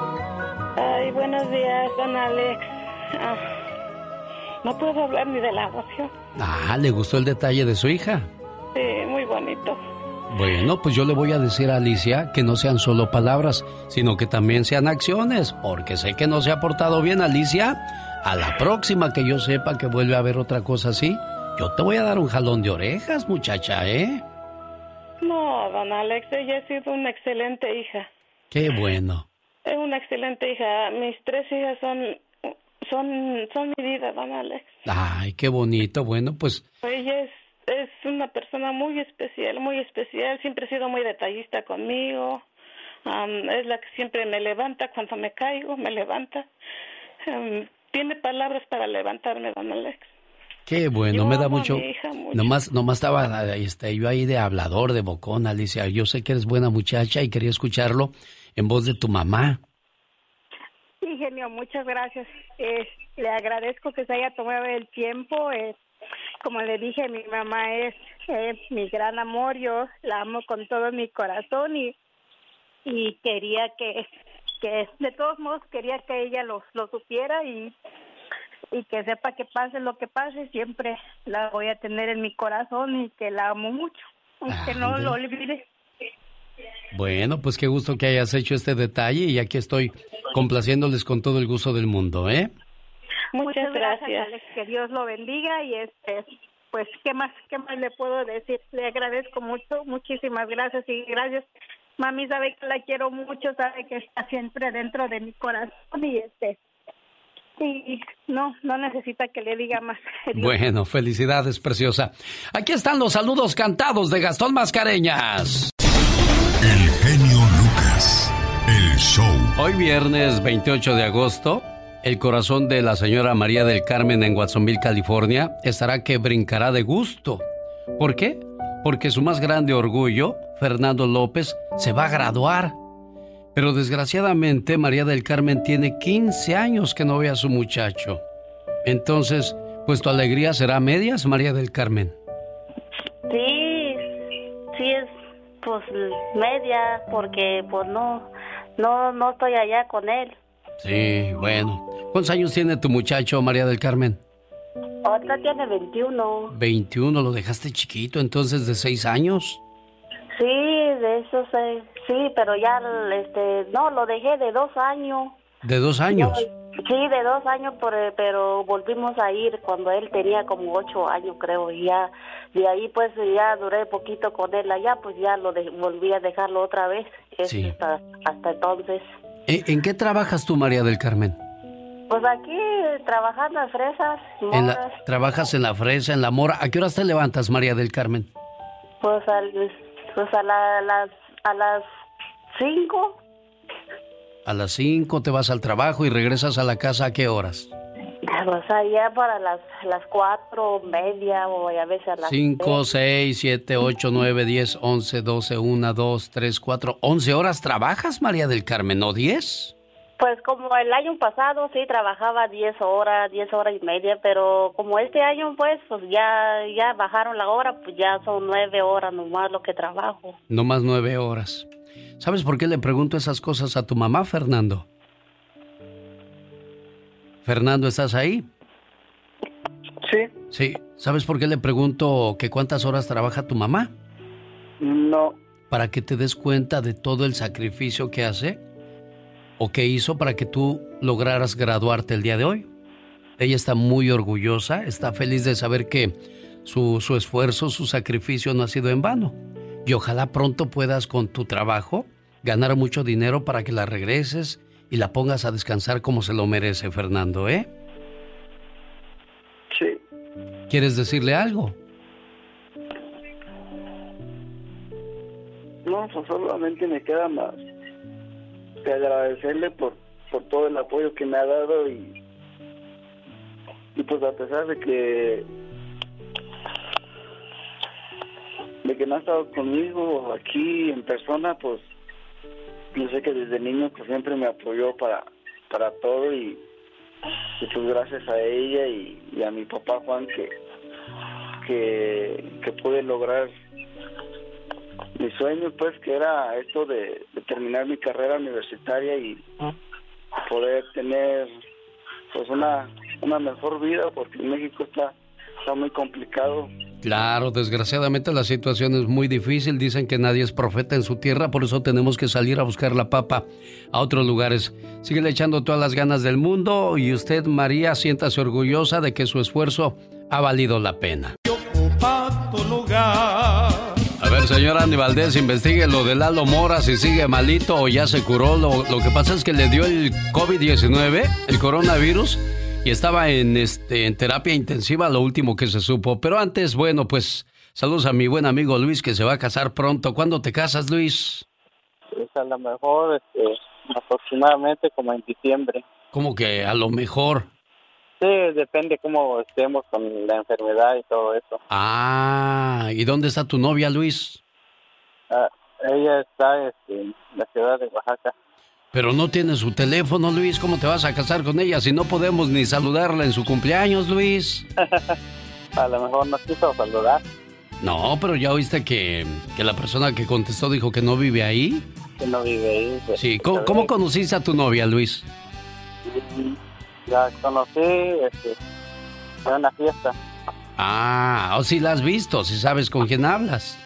Don Alex. Ah, no puedo hablar ni de la emoción. Ah, ¿le gustó el detalle de su hija? Sí, muy bonito. Bueno, pues yo le voy a decir a Alicia que no sean solo palabras, sino que también sean acciones, porque sé que no se ha portado bien Alicia. A la próxima que yo sepa que vuelve a haber otra cosa así, yo te voy a dar un jalón de orejas, muchacha, ¿eh? No, don Alex, ella ha sido una excelente hija. Qué bueno. Es una excelente hija. Mis tres hijas son son son mi vida, don Alex. Ay, qué bonito. Bueno, pues ella es es una persona muy especial, muy especial. Siempre ha sido muy detallista conmigo. es la que siempre me levanta cuando me caigo, me levanta. tiene palabras para levantarme, don Alex. Qué bueno, me da mucho, mucho. Nomás, nomás estaba este, yo ahí de hablador, de bocón, Alicia. Yo sé que eres buena muchacha y quería escucharlo en voz de tu mamá. Sí, genio, muchas gracias. le agradezco que se haya tomado el tiempo. como le dije, mi mamá es mi gran amor. Yo la amo con todo mi corazón y, y quería que, que, de todos modos, quería que ella lo, lo supiera y, y que sepa que pase lo que pase, siempre la voy a tener en mi corazón y que la amo mucho. Y que no lo olvide. Bueno, pues qué gusto que hayas hecho este detalle y aquí estoy complaciéndoles con todo el gusto del mundo, ¿eh? Muchas gracias, Que Dios lo bendiga y este, pues qué más, qué más le puedo decir. Le agradezco mucho, muchísimas gracias y gracias. Mami sabe que la quiero mucho, sabe que está siempre dentro de mi corazón y este, y no, no necesita que le diga más. Bueno, felicidades, preciosa. Aquí están los saludos cantados de Gastón Mascareñas. El genio Lucas, el show. Hoy viernes 28 de agosto, el corazón de la señora María del Carmen en Watsonville, California, estará que brincará de gusto. ¿Por qué? Porque su más grande orgullo, Fernando López, se va a graduar. Pero desgraciadamente María del Carmen tiene 15 años que no ve a su muchacho. Entonces, pues tu alegría será medias, María del Carmen. Sí, sí es pues media porque pues no no no estoy allá con él. Sí, bueno. ¿Cuántos años tiene tu muchacho, María del Carmen? Otra tiene 21. 21, lo dejaste chiquito, entonces de 6 años. Sí, de eso sé, sí, pero ya, este, no, lo dejé de dos años. ¿De dos años? Sí, de dos años, pero volvimos a ir cuando él tenía como ocho años, creo, y ya, de ahí pues ya duré poquito con él allá, pues ya lo volví a dejarlo otra vez, sí. hasta, hasta entonces. ¿En qué trabajas tú, María del Carmen? Pues aquí trabajando en fresas, ¿Trabajas en la fresa, en la mora? ¿A qué horas te levantas, María del Carmen? Pues al pues a, las a las 5. A las 5 te vas al trabajo y regresas a la casa a qué horas? Pues allá para las, las 4, media o a veces a las 5, 6, 7, 8, 9, 10, 11, 12, 1, 2, 3, 4, 11 horas trabajas, María del Carmen, ¿no 10? Pues como el año pasado sí trabajaba 10 horas, 10 horas y media, pero como este año pues pues ya ya bajaron la hora, pues ya son 9 horas nomás lo que trabajo. No más 9 horas. ¿Sabes por qué le pregunto esas cosas a tu mamá, Fernando? Fernando, ¿estás ahí? Sí. Sí. ¿Sabes por qué le pregunto que cuántas horas trabaja tu mamá? No. Para que te des cuenta de todo el sacrificio que hace o qué hizo para que tú lograras graduarte el día de hoy. Ella está muy orgullosa, está feliz de saber que su, su esfuerzo, su sacrificio no ha sido en vano. Y ojalá pronto puedas con tu trabajo ganar mucho dinero para que la regreses y la pongas a descansar como se lo merece, Fernando, ¿eh? Sí. ¿Quieres decirle algo? No, pues solamente me queda más de agradecerle por, por todo el apoyo que me ha dado y, y pues a pesar de que de que no ha estado conmigo aquí en persona, pues yo sé que desde niño pues siempre me apoyó para, para todo y, pues gracias a ella y, a mi papá Juan que, que, que pude lograr mi sueño pues que era esto de, terminar mi carrera universitaria y poder tener pues una, una mejor vida porque en México está, está muy complicado. Claro, desgraciadamente la situación es muy difícil. Dicen que nadie es profeta en su tierra, por eso tenemos que salir a buscar la papa a otros lugares. Sigue echando todas las ganas del mundo y usted, María, siéntase orgullosa de que su esfuerzo ha valido la pena. A ver, señora Andy Valdés, investigue lo de Lalo Mora, si sigue malito o ya se curó. Lo, que pasa es que le dio el COVID-19, el coronavirus, y estaba en, este, en terapia intensiva, lo último que se supo. Pero antes, bueno, pues saludos a mi buen amigo Luis, que se va a casar pronto. ¿Cuándo te casas, Luis? Pues a lo mejor, este, aproximadamente como en diciembre. ¿Cómo que a lo mejor? Sí, depende cómo estemos con la enfermedad y todo eso. Ah, ¿y dónde está tu novia, Luis? Ah, ella está este, en la ciudad de Oaxaca. Pero no tiene su teléfono, Luis. ¿Cómo te vas a casar con ella si no podemos ni saludarla en su cumpleaños, Luis? a lo mejor no quiso saludar. No, pero ya oíste que, que, la persona que contestó dijo que no vive ahí. Que no vive ahí. Pues, sí, ¿cómo, ¿cómo conociste a tu novia, Luis? La conocí este, en una fiesta. Ah, o si la has visto, si sabes con quién hablas.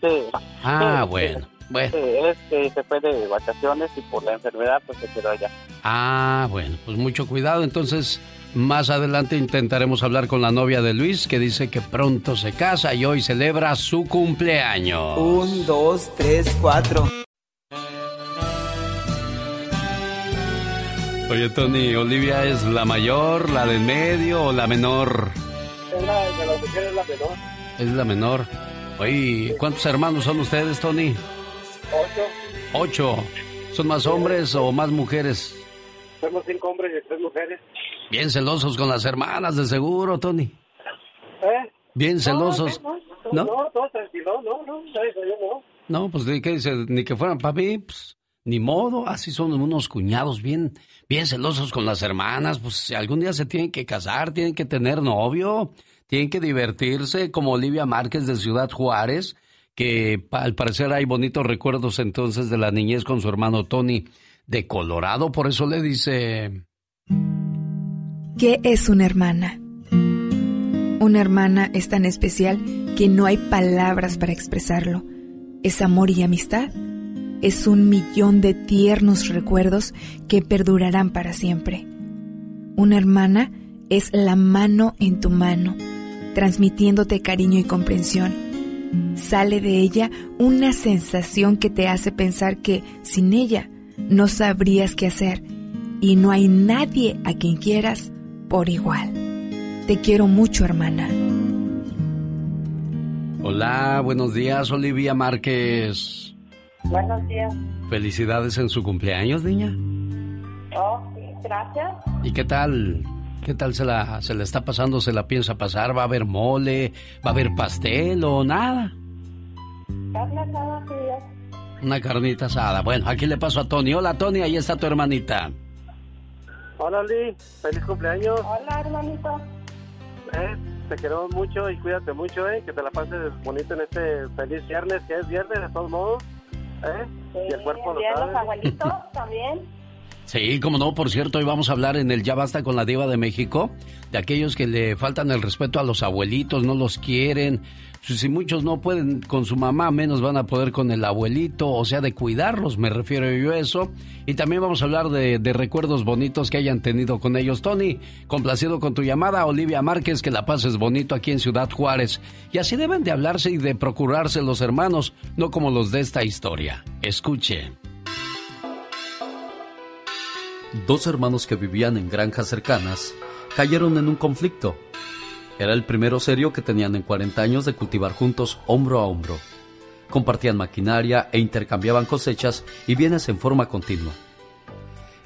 Sí. Ah, bueno. Bueno. Sí, es que se fue de vacaciones y por la enfermedad pues se quedó allá. Ah, bueno, pues mucho cuidado. Entonces, más adelante intentaremos hablar con la novia de Luis que dice que pronto se casa y hoy celebra su cumpleaños. Un, dos, tres, cuatro. Oye, Tony, ¿Olivia es la mayor, la del medio o la menor? Es la de la mujer, es la menor. Es la menor. Oye, ¿cuántos hermanos son ustedes, Tony? Ocho. Ocho. ¿Son más hombres o más mujeres? Somos cinco hombres y tres mujeres. Bien celosos con las hermanas, de seguro, Tony. ¿Eh? Bien celosos. No, no, no, todo tranquilo, no, no, eso yo no. No, pues, ¿qué dice? Ni que fueran papi, pues, ni modo, así son unos cuñados bien, bien celosos con las hermanas, pues si algún día se tienen que casar, tienen que tener novio, tienen que divertirse, como Olivia Márquez de Ciudad Juárez, que al parecer hay bonitos recuerdos entonces de la niñez con su hermano Tony de Colorado, por eso le dice... ¿Qué es una hermana? Una hermana es tan especial que no hay palabras para expresarlo. Es amor y amistad. Es un millón de tiernos recuerdos que perdurarán para siempre. Una hermana es la mano en tu mano, transmitiéndote cariño y comprensión. Sale de ella una sensación que te hace pensar que sin ella no sabrías qué hacer y no hay nadie a quien quieras por igual. Te quiero mucho, hermana. Hola, buenos días, Olivia Márquez. Buenos días. Felicidades en su cumpleaños, niña. Oh, gracias. ¿Y qué tal? ¿Qué tal se la, se la está pasando? ¿Se la piensa pasar? ¿Va a haber mole? ¿Va a haber pastel o nada? Carne asada, Una carnita asada. Bueno, aquí le paso a Tony. Hola, Tony, ahí está tu hermanita. Hola, Lee. Feliz cumpleaños. Hola, hermanito. Eh, te quiero mucho y cuídate mucho, eh. Que te la pases bonito en este feliz viernes, que es viernes de todos modos. Eh. y el cuerpo lo sabe. los abuelitos también. Sí, como no, por cierto, hoy vamos a hablar en el Ya Basta con la Diva de México de aquellos que le faltan el respeto a los abuelitos, no los quieren. Si muchos no pueden con su mamá, menos van a poder con el abuelito, o sea, de cuidarlos, me refiero yo a eso. Y también vamos a hablar de, de recuerdos bonitos que hayan tenido con ellos. Tony, complacido con tu llamada, Olivia Márquez, que la pases bonito aquí en Ciudad Juárez. Y así deben de hablarse y de procurarse los hermanos, no como los de esta historia. Escuche. Dos hermanos que vivían en granjas cercanas cayeron en un conflicto. Era el primero serio que tenían en 40 años de cultivar juntos hombro a hombro. Compartían maquinaria e intercambiaban cosechas y bienes en forma continua.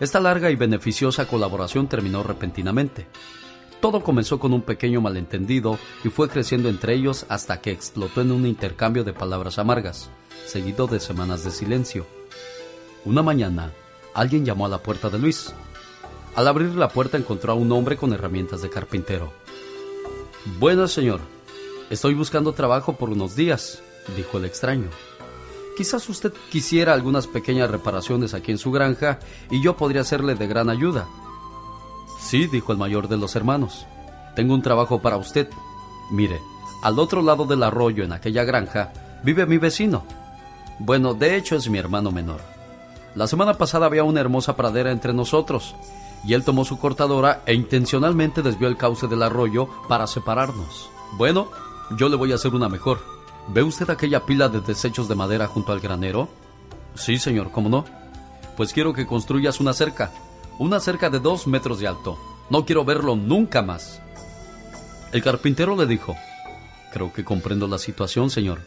Esta larga y beneficiosa colaboración terminó repentinamente. Todo comenzó con un pequeño malentendido y fue creciendo entre ellos hasta que explotó en un intercambio de palabras amargas, seguido de semanas de silencio. Una mañana, alguien llamó a la puerta de Luis. Al abrir la puerta encontró a un hombre con herramientas de carpintero. Buenas, señor. Estoy buscando trabajo por unos días, dijo el extraño. Quizás usted quisiera algunas pequeñas reparaciones aquí en su granja y yo podría serle de gran ayuda. Sí, dijo el mayor de los hermanos. Tengo un trabajo para usted. Mire, al otro lado del arroyo en aquella granja vive mi vecino. Bueno, de hecho es mi hermano menor. La semana pasada había una hermosa pradera entre nosotros, y él tomó su cortadora e intencionalmente desvió el cauce del arroyo para separarnos. Bueno, yo le voy a hacer una mejor. ¿Ve usted aquella pila de desechos de madera junto al granero? Sí, señor, ¿cómo no? Pues quiero que construyas una cerca, una cerca de dos metros de alto. No quiero verlo nunca más. El carpintero le dijo, Creo que comprendo la situación, señor.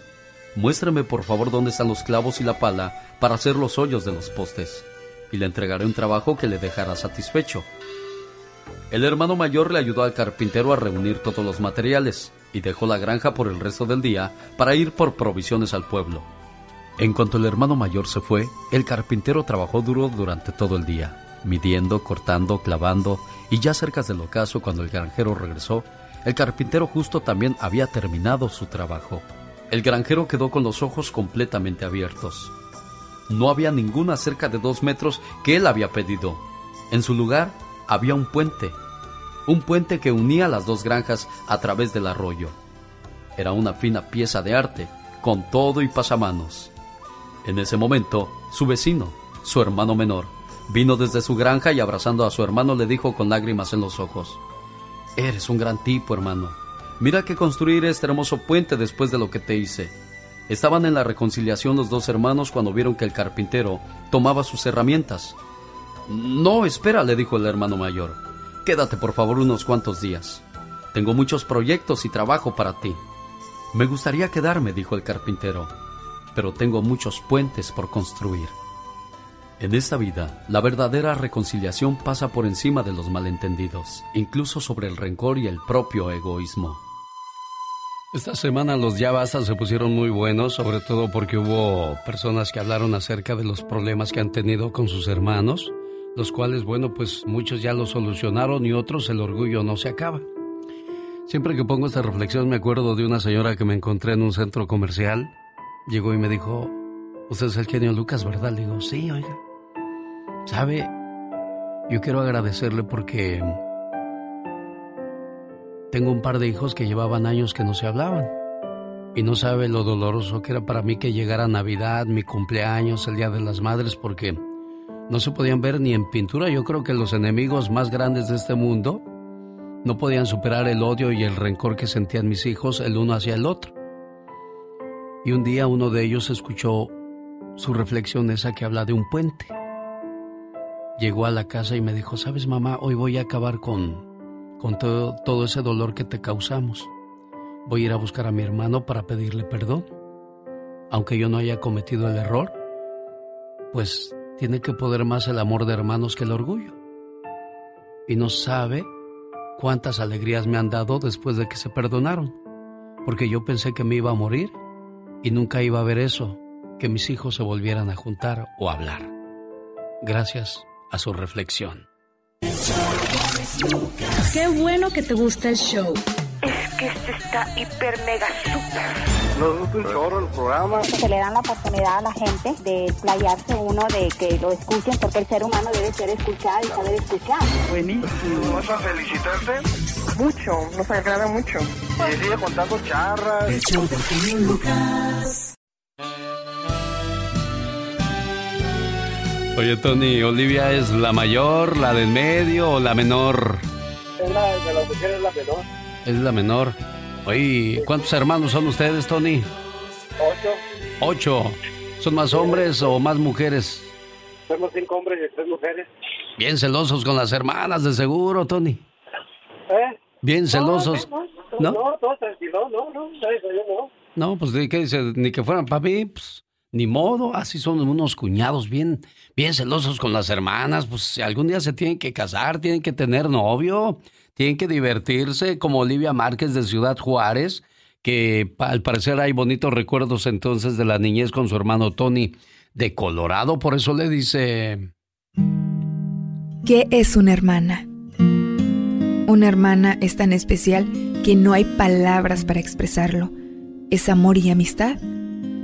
Muéstrame por favor dónde están los clavos y la pala para hacer los hoyos de los postes, y le entregaré un trabajo que le dejará satisfecho. El hermano mayor le ayudó al carpintero a reunir todos los materiales y dejó la granja por el resto del día para ir por provisiones al pueblo. En cuanto el hermano mayor se fue, el carpintero trabajó duro durante todo el día, midiendo, cortando, clavando, y ya cerca del ocaso cuando el granjero regresó, el carpintero justo también había terminado su trabajo. El granjero quedó con los ojos completamente abiertos. No había ninguna cerca de dos metros que él había pedido. En su lugar había un puente, un puente que unía las dos granjas a través del arroyo. Era una fina pieza de arte, con todo y pasamanos. En ese momento, su vecino, su hermano menor, vino desde su granja y abrazando a su hermano le dijo con lágrimas en los ojos, Eres un gran tipo, hermano. Mira que construir este hermoso puente después de lo que te hice. Estaban en la reconciliación los dos hermanos cuando vieron que el carpintero tomaba sus herramientas. No, espera, le dijo el hermano mayor. Quédate por favor unos cuantos días. Tengo muchos proyectos y trabajo para ti. Me gustaría quedarme, dijo el carpintero, pero tengo muchos puentes por construir. En esta vida, la verdadera reconciliación pasa por encima de los malentendidos, incluso sobre el rencor y el propio egoísmo. Esta semana los ya basta se pusieron muy buenos, sobre todo porque hubo personas que hablaron acerca de los problemas que han tenido con sus hermanos, los cuales, bueno, pues muchos ya lo solucionaron y otros el orgullo no se acaba. Siempre que pongo esta reflexión me acuerdo de una señora que me encontré en un centro comercial llegó y me dijo, usted es el genio Lucas, ¿verdad? Le digo, sí, oiga. ¿Sabe? Yo quiero agradecerle porque tengo un par de hijos que llevaban años que no se hablaban. Y no sabe lo doloroso que era para mí que llegara Navidad, mi cumpleaños, el Día de las Madres, porque no se podían ver ni en pintura. Yo creo que los enemigos más grandes de este mundo no podían superar el odio y el rencor que sentían mis hijos el uno hacia el otro. Y un día uno de ellos escuchó su reflexión esa que habla de un puente. Llegó a la casa y me dijo, sabes mamá, hoy voy a acabar con, con todo, ese dolor que te causamos. Voy a ir a buscar a mi hermano para pedirle perdón. Aunque yo no haya cometido el error, pues tiene que poder más el amor de hermanos que el orgullo. Y no sabe cuántas alegrías me han dado después de que se perdonaron, porque yo pensé que me iba a morir y nunca iba a ver eso, que mis hijos se volvieran a juntar o hablar. Gracias a su reflexión. Qué bueno que te gusta el show. Es que este está hiper mega super nos gusta un chorro el programa. Se le dan la oportunidad a la gente de playarse uno, de que lo escuchen, porque el ser humano debe ser escuchado y saber escuchar. Buenísimo. ¿Vas a felicitarte? Mucho, nos agrada mucho. Y sigue contando charras. El show de Lucas. Oye, Tony, ¿Olivia es la mayor, la del medio o la menor? Es la de las mujeres, la menor. Es la menor. Oye, ¿cuántos hermanos son ustedes, Tony? Ocho. Ocho. ¿Son más hombres o más mujeres? Somos cinco hombres y tres mujeres. Bien celosos con las hermanas, de seguro, Tony. ¿Eh? Bien celosos. No, no, no, todo tranquilo, no, no, no. No, pues ¿qué dice? Ni que fueran para mí, pues ni modo, así son unos cuñados bien, bien celosos con las hermanas, pues si algún día se tienen que casar, tienen que tener novio, tienen que divertirse, como Olivia Márquez de Ciudad Juárez, que al parecer hay bonitos recuerdos entonces de la niñez con su hermano Tony de Colorado, por eso le dice... ¿Qué es una hermana? Una hermana es tan especial que no hay palabras para expresarlo. Es amor y amistad.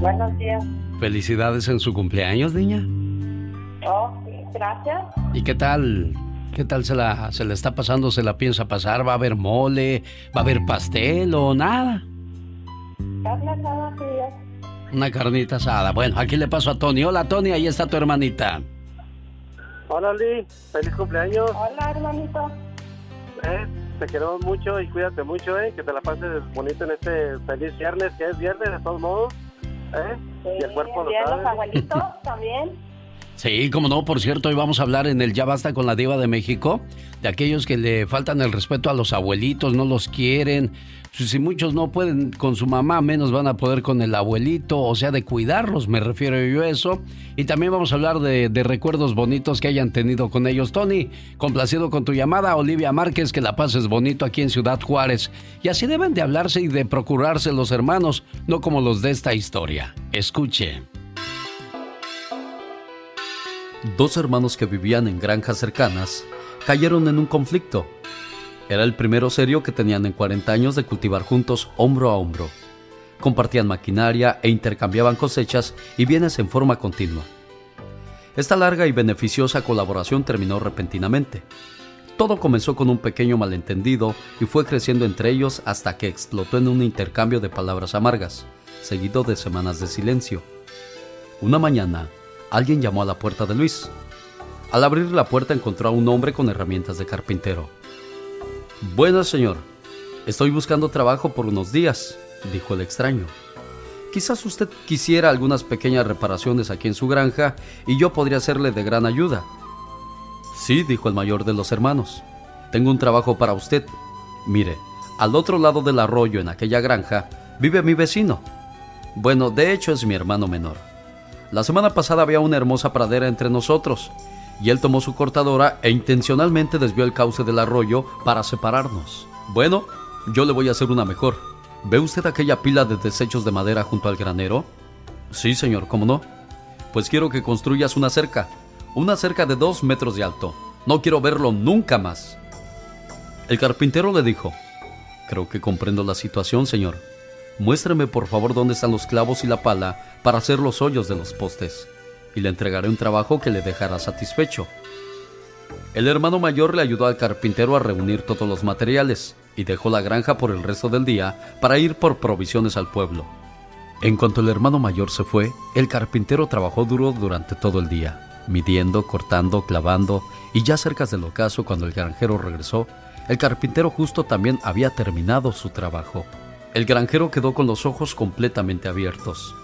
Buenos días. Felicidades en su cumpleaños, niña. Oh, gracias. ¿Y qué tal? ¿Qué tal se la, se la está pasando? ¿Se la piensa pasar? ¿Va a haber mole? ¿Va a haber pastel o nada? Carne asada, Una carnita asada. Bueno, aquí le paso a Tony. Hola, Tony, ahí está tu hermanita. Hola, Lee. Feliz cumpleaños. Hola, hermanito. Eh, te quiero mucho y cuídate mucho, eh. Que te la pases bonito en este feliz viernes, que es viernes de todos modos. Eh. y el cuerpo lo sabe. los abuelitos también. Sí, como no, por cierto, hoy vamos a hablar en el Ya Basta con la Diva de México de aquellos que le faltan el respeto a los abuelitos, no los quieren. Si muchos no pueden con su mamá, menos van a poder con el abuelito, o sea, de cuidarlos, me refiero yo a eso. Y también vamos a hablar de, de recuerdos bonitos que hayan tenido con ellos. Tony, complacido con tu llamada, Olivia Márquez, que la pases bonito aquí en Ciudad Juárez. Y así deben de hablarse y de procurarse los hermanos, no como los de esta historia. Escuche. Dos hermanos que vivían en granjas cercanas cayeron en un conflicto. Era el primero serio que tenían en 40 años de cultivar juntos hombro a hombro. Compartían maquinaria e intercambiaban cosechas y bienes en forma continua. Esta larga y beneficiosa colaboración terminó repentinamente. Todo comenzó con un pequeño malentendido y fue creciendo entre ellos hasta que explotó en un intercambio de palabras amargas, seguido de semanas de silencio. Una mañana, alguien llamó a la puerta de Luis. Al abrir la puerta encontró a un hombre con herramientas de carpintero. Buenas, señor. Estoy buscando trabajo por unos días, dijo el extraño. Quizás usted quisiera algunas pequeñas reparaciones aquí en su granja y yo podría serle de gran ayuda. Sí, dijo el mayor de los hermanos. Tengo un trabajo para usted. Mire, al otro lado del arroyo en aquella granja vive mi vecino. Bueno, de hecho es mi hermano menor. La semana pasada había una hermosa pradera entre nosotros y él tomó su cortadora e intencionalmente desvió el cauce del arroyo para separarnos. Bueno, yo le voy a hacer una mejor. ¿Ve usted aquella pila de desechos de madera junto al granero? Sí, señor, ¿cómo no? Pues quiero que construyas una cerca, una cerca de dos metros de alto. No quiero verlo nunca más. El carpintero le dijo, Creo que comprendo la situación, señor. Muéstrame por favor dónde están los clavos y la pala para hacer los hoyos de los postes, y le entregaré un trabajo que le dejará satisfecho. El hermano mayor le ayudó al carpintero a reunir todos los materiales y dejó la granja por el resto del día para ir por provisiones al pueblo. En cuanto el hermano mayor se fue, el carpintero trabajó duro durante todo el día, midiendo, cortando, clavando, y ya cerca del ocaso, cuando el granjero regresó, el carpintero justo también había terminado su trabajo. El granjero quedó con los ojos completamente abiertos.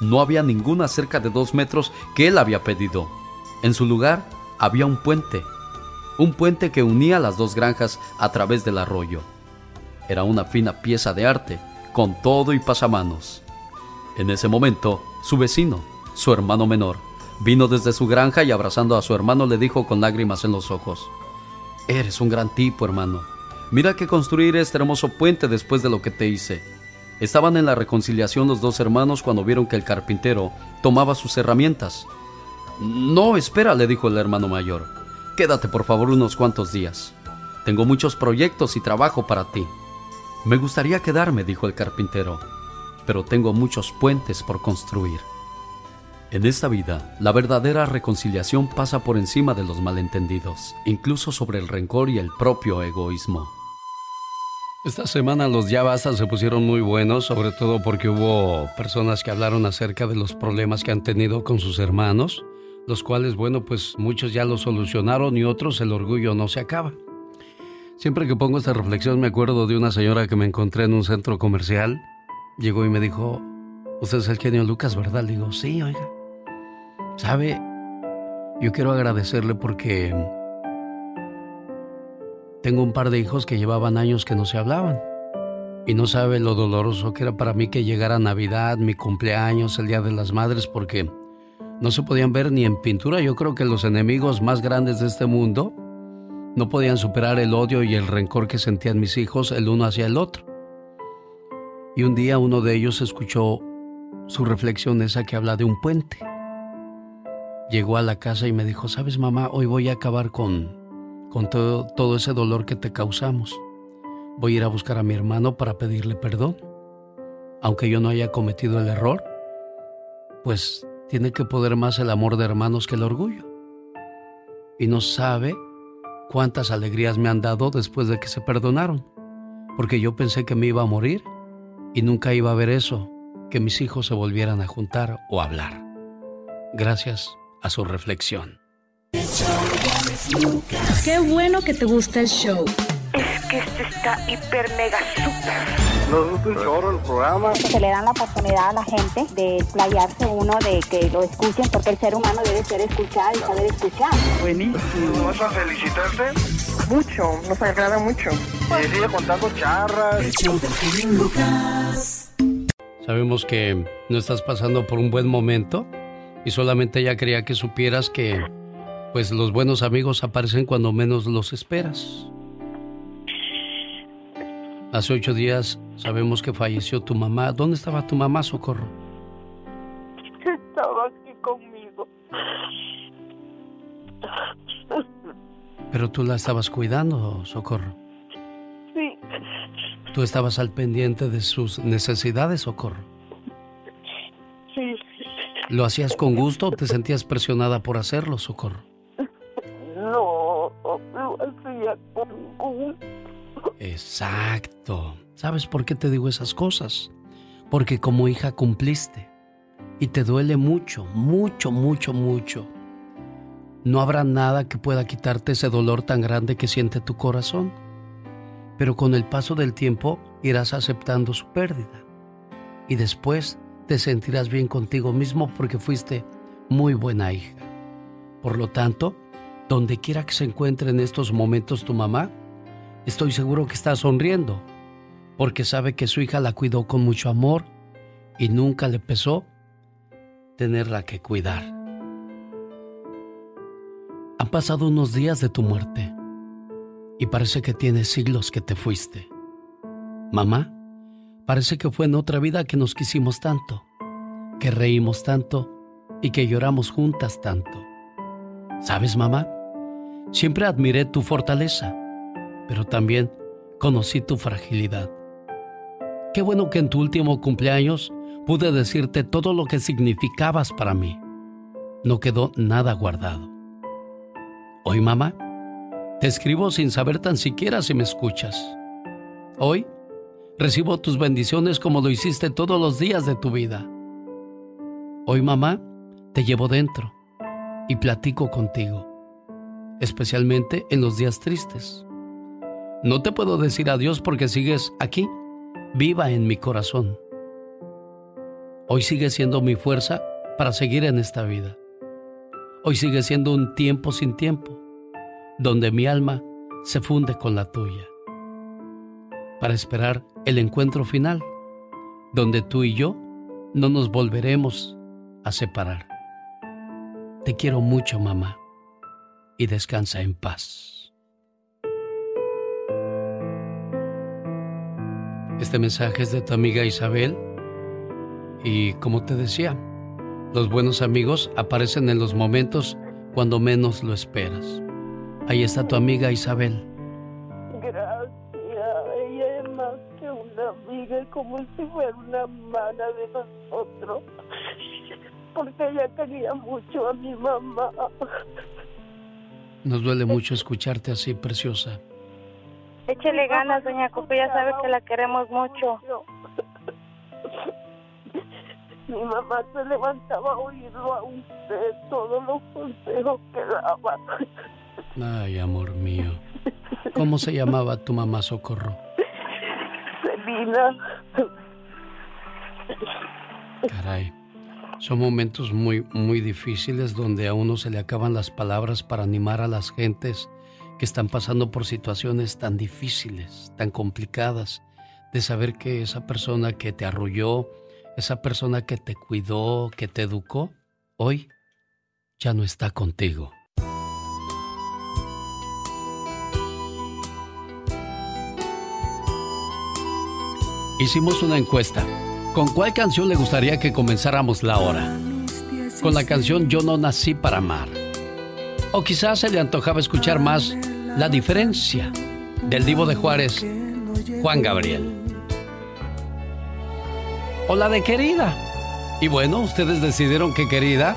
No había ninguna cerca de dos metros que él había pedido. En su lugar había un puente, un puente que unía las dos granjas a través del arroyo. Era una fina pieza de arte, con todo y pasamanos. En ese momento, su vecino, su hermano menor, vino desde su granja y abrazando a su hermano le dijo con lágrimas en los ojos, Eres un gran tipo, hermano. Mira que construir este hermoso puente después de lo que te hice. Estaban en la reconciliación los dos hermanos cuando vieron que el carpintero tomaba sus herramientas. No, espera, le dijo el hermano mayor. Quédate por favor unos cuantos días. Tengo muchos proyectos y trabajo para ti. Me gustaría quedarme, dijo el carpintero, pero tengo muchos puentes por construir. En esta vida, la verdadera reconciliación pasa por encima de los malentendidos, incluso sobre el rencor y el propio egoísmo. Esta semana los ya basta se pusieron muy buenos, sobre todo porque hubo personas que hablaron acerca de los problemas que han tenido con sus hermanos, los cuales, bueno, pues muchos ya lo solucionaron y otros el orgullo no se acaba. Siempre que pongo esta reflexión me acuerdo de una señora que me encontré en un centro comercial. Llegó y me dijo, usted es el genio Lucas, ¿verdad? Le digo, sí, oiga. ¿Sabe? Yo quiero agradecerle porque tengo un par de hijos que llevaban años que no se hablaban. Y no sabe lo doloroso que era para mí que llegara Navidad, mi cumpleaños, el Día de las Madres, porque no se podían ver ni en pintura. Yo creo que los enemigos más grandes de este mundo no podían superar el odio y el rencor que sentían mis hijos el uno hacia el otro. Y un día uno de ellos escuchó su reflexión esa que habla de un puente llegó a la casa y me dijo, sabes mamá, hoy voy a acabar con, con todo, ese dolor que te causamos. Voy a ir a buscar a mi hermano para pedirle perdón. Aunque yo no haya cometido el error, pues tiene que poder más el amor de hermanos que el orgullo. Y no sabe cuántas alegrías me han dado después de que se perdonaron, porque yo pensé que me iba a morir y nunca iba a ver eso, que mis hijos se volvieran a juntar o hablar. Gracias a su reflexión. Qué bueno que te gusta el show. Es que este está hiper mega super. Nos gusta un chorro el programa. Se le dan la oportunidad a la gente de explayarse uno, de que lo escuchen, porque el ser humano debe ser escuchado y saber escuchar. Buenísimo. ¿Vas a felicitarte? Mucho, nos agrada mucho. Y sigue contando charras. Sabemos que no estás pasando por un buen momento y solamente ella quería que supieras que pues los buenos amigos aparecen cuando menos los esperas. Hace ocho días sabemos que falleció tu mamá. ¿Dónde estaba tu mamá, Socorro? Estaba aquí conmigo. Pero tú la estabas cuidando, Socorro. Sí. Tú estabas al pendiente de sus necesidades, Socorro. Sí. ¿Lo hacías con gusto o te sentías presionada por hacerlo, Socorro? Exacto. ¿Sabes por qué te digo esas cosas? Porque como hija cumpliste y te duele mucho, mucho, mucho, mucho. No habrá nada que pueda quitarte ese dolor tan grande que siente tu corazón. Pero con el paso del tiempo irás aceptando su pérdida. Y después te sentirás bien contigo mismo porque fuiste muy buena hija. Por lo tanto, donde quiera que se encuentre en estos momentos tu mamá, estoy seguro que está sonriendo, porque sabe que su hija la cuidó con mucho amor y nunca le pesó tenerla que cuidar. Han pasado unos días de tu muerte y parece que tiene siglos que te fuiste. Mamá, parece que fue en otra vida que nos quisimos tanto, que reímos tanto y que lloramos juntas tanto. ¿Sabes, mamá? Siempre admiré tu fortaleza, pero también conocí tu fragilidad. Qué bueno que en tu último cumpleaños pude decirte todo lo que significabas para mí. No quedó nada guardado. Hoy, mamá, te escribo sin saber tan siquiera si me escuchas. Hoy recibo tus bendiciones como lo hiciste todos los días de tu vida. Hoy, mamá, te llevo dentro y platico contigo, especialmente en los días tristes. No te puedo decir adiós porque sigues aquí, viva en mi corazón. Hoy sigue siendo mi fuerza para seguir en esta vida. Hoy sigue siendo un tiempo sin tiempo, donde mi alma se funde con la tuya, para esperar el encuentro final, donde tú y yo no nos volveremos a separar. Te quiero mucho, mamá, y descansa en paz. Este mensaje es de tu amiga Isabel y como te decía, los buenos amigos aparecen en los momentos cuando menos lo esperas. Ahí está tu amiga Isabel. Gracias. Ella es más que una amiga, como si fuera una hermana de nosotros. Porque ella quería mucho a mi mamá. Nos duele mucho escucharte así, preciosa. Échele ganas, doña Cupi, ya sabe que la queremos mucho. Mi mamá se levantaba a oírlo a usted, todos los consejos que daba. Ay, amor mío. ¿Cómo se llamaba tu mamá Socorro? Selina. Caray. Son momentos muy, muy difíciles donde a uno se le acaban las palabras para animar a las gentes que están pasando por situaciones tan difíciles, tan complicadas, de saber que esa persona que te arrulló, esa persona que te cuidó, que te educó, hoy ya no está contigo. Hicimos una encuesta. ¿Con cuál canción le gustaría que comenzáramos la hora? Con la canción Yo no nací para amar. O quizás se le antojaba escuchar más La diferencia del divo de Juárez, Juan Gabriel o la de Querida. Y bueno, ustedes decidieron que Querida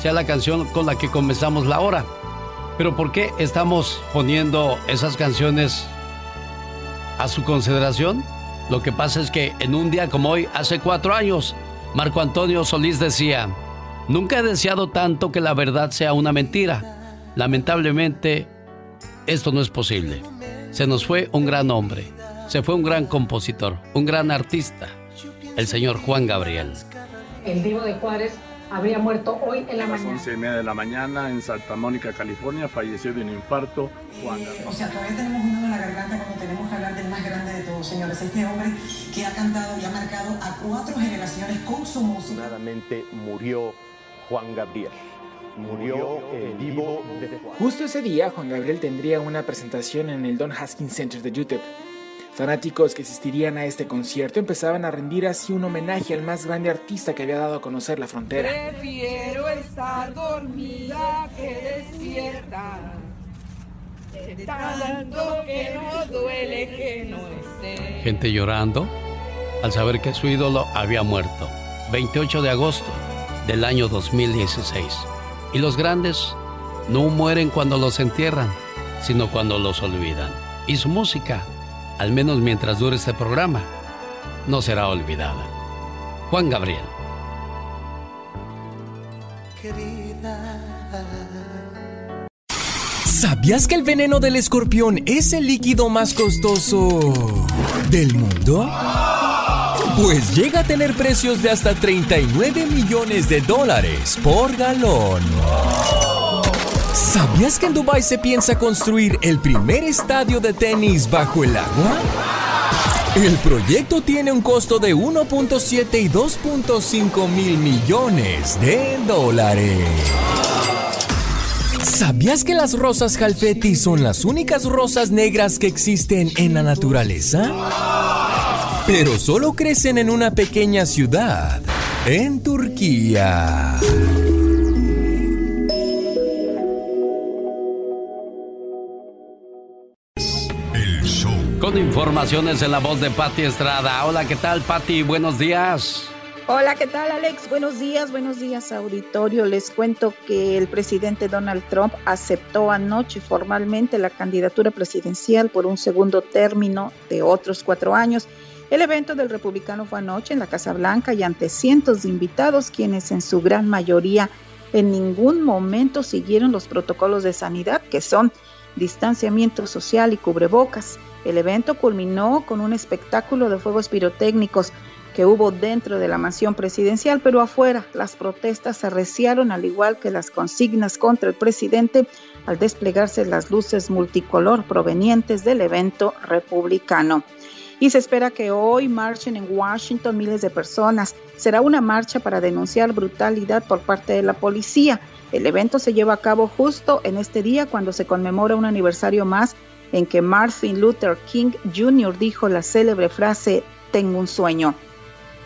sea la canción con la que comenzamos la hora. Pero ¿por qué estamos poniendo esas canciones a su consideración? Lo que pasa es que en un día como hoy, hace cuatro años, Marco Antonio Solís decía, nunca he deseado tanto que la verdad sea una mentira. Lamentablemente, esto no es posible. Se nos fue un gran hombre, se fue un gran compositor, un gran artista el señor Juan Gabriel. El divo de Juárez habría muerto hoy en la mañana. A las 11 y media de la mañana en Santa Mónica, California, falleció de un infarto Juan Gabriel. O sea, todavía tenemos un nudo en la garganta cuando tenemos que hablar del más grande de todos, señores. Este hombre que ha cantado y ha marcado a cuatro generaciones con su música. murió Juan Gabriel murió el divo de Juárez. Justo ese día, Juan Gabriel tendría una presentación en el Don Haskins Center de YouTube. Fanáticos que asistirían a este concierto empezaban a rendir así un homenaje al más grande artista que había dado a conocer la frontera. Prefiero estar dormida que despierta. Tanto que no duele que no esté. Gente llorando al saber que su ídolo había muerto. 28 de agosto del año 2016. Y los grandes no mueren cuando los entierran, sino cuando los olvidan. Y su música al menos mientras dure este programa, no será olvidada. Juan Gabriel. ¿Sabías que el veneno del escorpión es el líquido más costoso del mundo? Pues llega a tener precios de hasta 39 millones de dólares por galón. ¿Sabías que en Dubai se piensa construir el primer estadio de tenis bajo el agua? El proyecto tiene un costo de 1.7 y 2.5 mil millones de dólares. ¿Sabías que las rosas Jalfeti son las únicas rosas negras que existen en la naturaleza? Pero solo crecen en una pequeña ciudad, en Turquía. Con informaciones en la voz de Patti Estrada. Hola, ¿qué tal, Patti? Buenos días. Hola, ¿qué tal, Alex? Buenos días, buenos días, auditorio. Les cuento que el presidente Donald Trump aceptó anoche formalmente la candidatura presidencial por un segundo término de otros cuatro años. El evento del republicano fue anoche en la Casa Blanca y ante cientos de invitados, quienes en su gran mayoría en ningún momento siguieron los protocolos de sanidad, que son distanciamiento social y cubrebocas. El evento culminó con un espectáculo de fuegos pirotécnicos que hubo dentro de la mansión presidencial, pero afuera las protestas se arreciaron al igual que las consignas contra el presidente al desplegarse las luces multicolor provenientes del evento republicano. Y se espera que hoy marchen en Washington miles de personas. Será una marcha para denunciar brutalidad por parte de la policía. El evento se lleva a cabo justo en este día cuando se conmemora un aniversario más en que Martin Luther King Jr. dijo la célebre frase Tengo un sueño.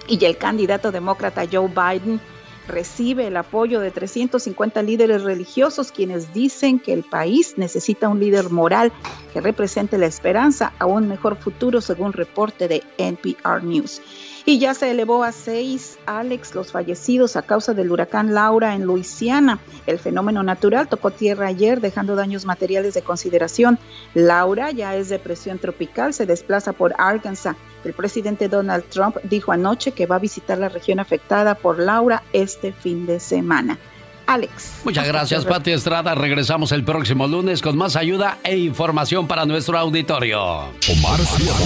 Y el candidato demócrata Joe Biden recibe el apoyo de 350 líderes religiosos quienes dicen que el país necesita un líder moral que represente la esperanza a un mejor futuro según reporte de NPR News. Y ya se elevó a seis, Alex, los fallecidos a causa del huracán Laura en Luisiana. El fenómeno natural tocó tierra ayer, dejando daños materiales de consideración. Laura ya es depresión tropical, se desplaza por Arkansas. El presidente Donald Trump dijo anoche que va a visitar la región afectada por Laura este fin de semana. Alex. Muchas gracias, Pati Estrada. Regresamos el próximo lunes con más ayuda e información para nuestro auditorio. Omar,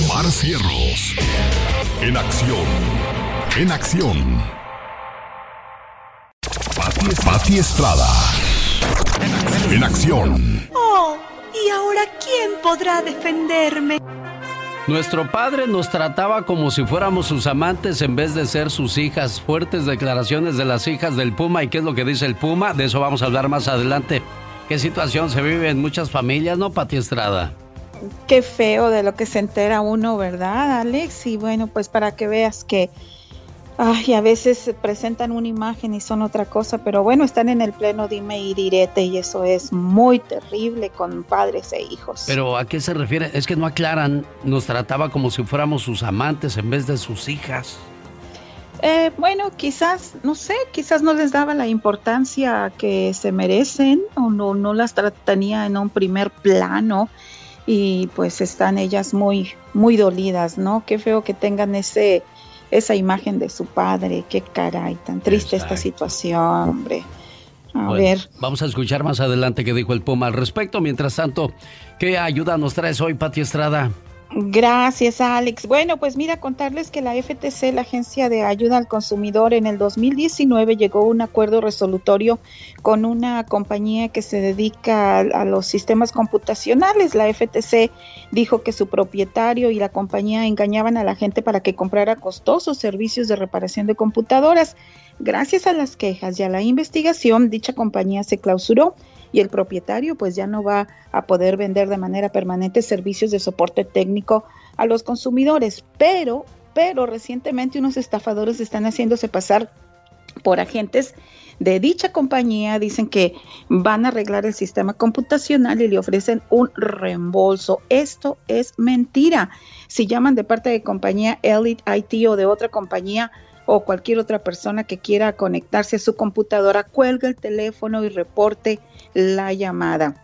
Omar Cierros. En acción. En acción. Pati, Estrada. En acción. Oh, ¿y ahora quién podrá defenderme? Nuestro padre nos trataba como si fuéramos sus amantes en vez de ser sus hijas. Fuertes declaraciones de las hijas del Puma. ¿Y qué es lo que dice el Puma? De eso vamos a hablar más adelante. ¿Qué situación se vive en muchas familias, no, Pati Estrada? Qué feo de lo que se entera uno, ¿verdad, Alex? Y bueno, pues para que veas que Ay, a veces presentan una imagen y son otra cosa, pero bueno, están en el pleno dime y direte y eso es muy terrible con padres e hijos. Pero ¿a qué se refiere? Es que no aclaran, nos trataba como si fuéramos sus amantes en vez de sus hijas. Eh, bueno, quizás, no sé, quizás no les daba la importancia que se merecen o no, no las tenía en un primer plano y pues están ellas muy, muy dolidas, ¿no? Qué feo que tengan ese esa imagen de su padre. Qué caray, tan triste esta situación, hombre. A ver. Vamos a escuchar más adelante qué dijo el Puma al respecto. Mientras tanto, ¿qué ayuda nos traes hoy, Pati Estrada? Gracias, Alex. Bueno, pues mira, contarles que la FTC, la Agencia de Ayuda al Consumidor, en el 2019 llegó a un acuerdo resolutorio con una compañía que se dedica a, los sistemas computacionales. La FTC dijo que su propietario y la compañía engañaban a la gente para que comprara costosos servicios de reparación de computadoras. Gracias a las quejas y a la investigación, dicha compañía se clausuró y el propietario pues ya no va a poder vender de manera permanente servicios de soporte técnico a los consumidores. Pero, pero recientemente unos estafadores están haciéndose pasar por agentes de dicha compañía dicen que van a arreglar el sistema computacional y le ofrecen un reembolso. Esto es mentira. Si llaman de parte de compañía Elite IT o de otra compañía, o cualquier otra persona que quiera conectarse a su computadora, cuelga el teléfono y reporte la llamada.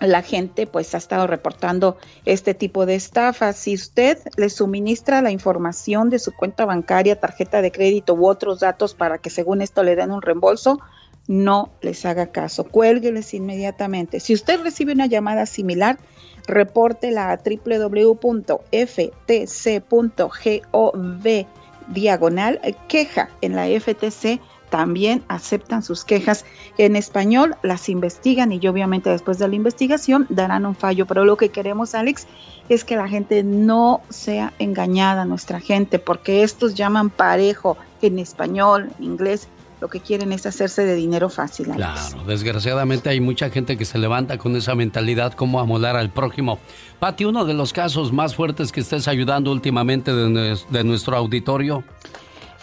La gente pues ha estado reportando este tipo de estafas. Si usted le suministra la información de su cuenta bancaria, tarjeta de crédito u otros datos para que según esto le den un reembolso, no les haga caso, cuélgueles inmediatamente. Si usted recibe una llamada similar, repórtela a www.ftc.gov diagonal queja en la FTC también aceptan sus quejas en español, las investigan y obviamente después de la investigación darán un fallo. Pero lo que queremos, Alex, es que la gente no sea engañada, nuestra gente, porque estos llaman parejo en español, en inglés, lo que quieren es hacerse de dinero fácil. Claro, desgraciadamente hay mucha gente que se levanta con esa mentalidad como amolar al prójimo. Pati, uno de los casos más fuertes que estés ayudando últimamente de, nuestro auditorio.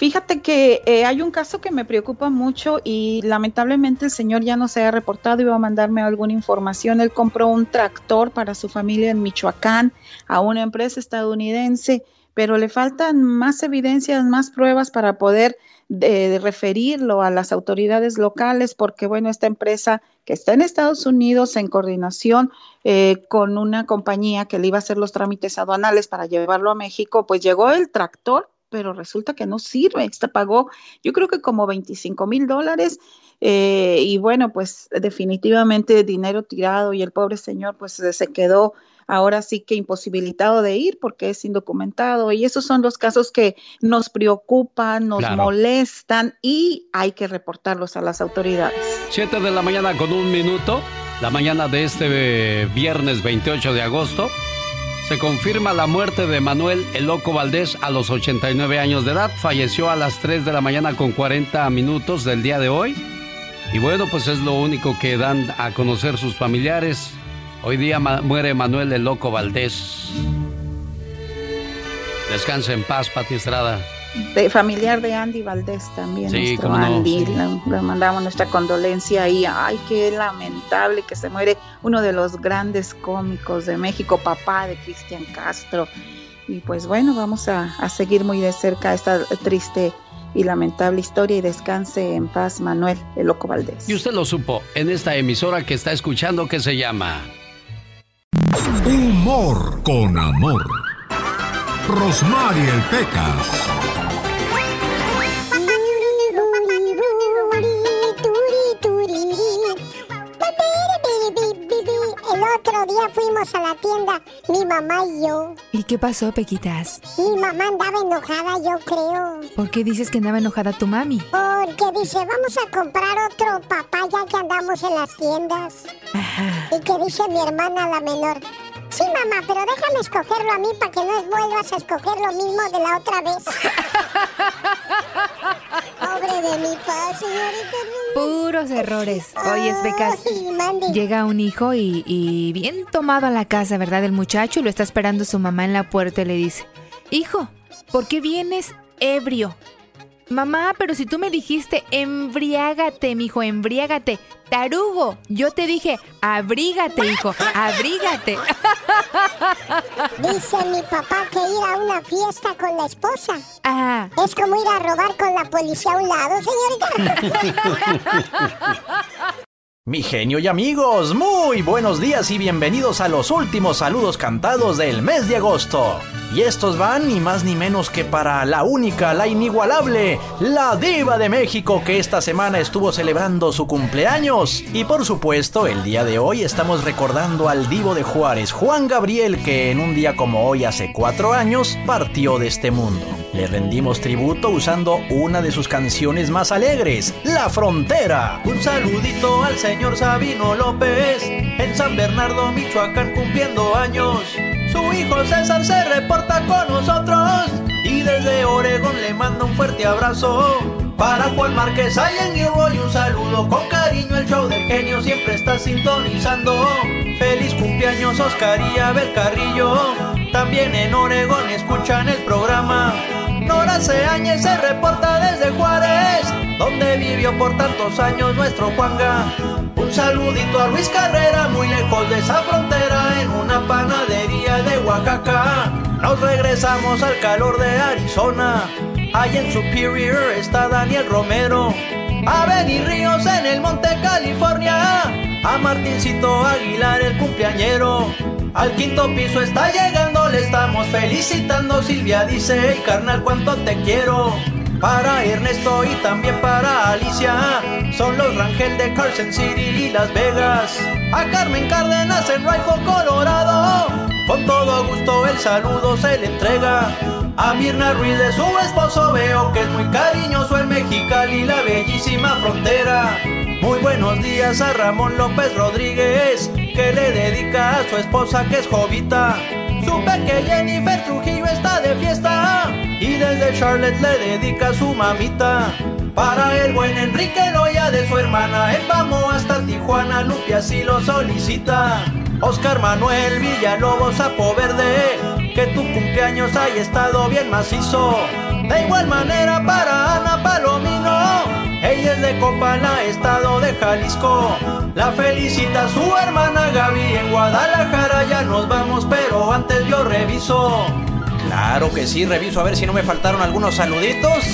Fíjate que eh, hay un caso que me preocupa mucho y lamentablemente el señor ya no se ha reportado y va a mandarme alguna información. Él compró un tractor para su familia en Michoacán a una empresa estadounidense, pero le faltan más evidencias, más pruebas para poder de, referirlo a las autoridades locales porque, bueno, esta empresa que está en Estados Unidos en coordinación eh, con una compañía que le iba a hacer los trámites aduanales para llevarlo a México, pues llegó el tractor, pero resulta que no sirve. Esta pagó, yo creo que como 25 mil dólares. Eh, y bueno, pues definitivamente dinero tirado y el pobre señor pues se quedó ahora sí que imposibilitado de ir porque es indocumentado. Y esos son los casos que nos preocupan, nos molestan y hay que reportarlos a las autoridades. Siete de la mañana con un minuto, la mañana de este viernes 28 de agosto. Se confirma la muerte de Manuel El Loco Valdés a los 89 años de edad. Falleció a las 3 de la mañana con 40 minutos del día de hoy. Y bueno, pues es lo único que dan a conocer sus familiares. Hoy día muere Manuel el Loco Valdés. Descanse en paz, Pati Estrada. De, familiar de Andy Valdés también. Sí, nuestro Andy, le, mandamos nuestra condolencia y ay, qué lamentable que se muere uno de los grandes cómicos de México, papá de Cristian Castro. Y pues bueno, vamos a, a seguir muy de cerca esta triste y lamentable historia y descanse en paz Manuel el Loco Valdés. Y usted lo supo en esta emisora que está escuchando que se llama Humor con amor. Rosmarie el Pecas. Otro día fuimos a la tienda, mi mamá y yo. ¿Y qué pasó, Pequitas? Mi mamá andaba enojada, yo creo. ¿Por qué dices que andaba enojada tu mami? Porque dice, vamos a comprar otro papá ya que andamos en las tiendas. Ajá. Y que dice mi hermana la menor, Sí, mamá, pero déjame escogerlo a mí para que no vuelvas a escoger lo mismo de la otra vez. Pobre de mi paz, señorita. Puros errores. Oye, Becas. Llega un hijo y, y bien tomado a la casa, ¿verdad? El muchacho y lo está esperando su mamá en la puerta y le dice, Hijo, ¿por qué vienes ebrio? Mamá, pero si tú me dijiste embriágate, mijo, embriágate. Tarugo, yo te dije, abrígate, hijo, abrígate. Dice mi papá que ir a una fiesta con la esposa. Ajá. Es como ir a robar con la policía a un lado, señorita. Mi genio y amigos, muy buenos días y bienvenidos a los últimos saludos cantados del mes de agosto. Y estos van ni más ni menos que para la única, la inigualable, la diva de México que esta semana estuvo celebrando su cumpleaños. Y por supuesto, el día de hoy estamos recordando al divo de Juárez, Juan Gabriel, que en un día como hoy hace cuatro años partió de este mundo. Le rendimos tributo usando una de sus canciones más alegres, La Frontera. Un saludito al señor Sabino López, en San Bernardo, Michoacán, cumpliendo años. Su hijo César se reporta con nosotros y desde Oregón le manda un fuerte abrazo. Para Juan Márquez hay en y un saludo con cariño. El show del genio siempre está sintonizando. Feliz cumpleaños Oscar y Abel Carrillo. También en Oregón escuchan el programa. Nora Ceáñez se reporta desde Juárez, donde vivió por tantos años nuestro Juanga. Un saludito a Luis Carrera, muy lejos de esa frontera, en una panadería de Oaxaca. Nos regresamos al calor de Arizona. Ahí en Superior está Daniel Romero. A Benny Ríos en el Monte California. A Martincito Aguilar el cumpleañero. Al quinto piso está llegando, le estamos felicitando. Silvia dice, hey carnal, cuánto te quiero. Para Ernesto y también para Alicia. Son los Rangel de Carson City y Las Vegas. A Carmen Cárdenas en Rifle, Colorado. Con todo gusto el saludo se le entrega. A Mirna Ruiz de su esposo veo que es muy cariñoso en Mexicali, la bellísima frontera. Muy buenos días a Ramón López Rodríguez, que le dedica a su esposa que es jovita. Supe que Jennifer Trujillo está de fiesta y desde Charlotte le dedica a su mamita. Para el buen Enrique Loya de su hermana, él vamos hasta Tijuana, Lupi así lo solicita. Oscar Manuel Villalobos Sapo Verde, que tu cumpleaños haya estado bien macizo. De igual manera para Ana Palomino, ella es de Copala, estado de Jalisco. La felicita su hermana Gaby en Guadalajara, ya nos vamos, pero antes yo reviso. Claro que sí, reviso a ver si no me faltaron algunos saluditos.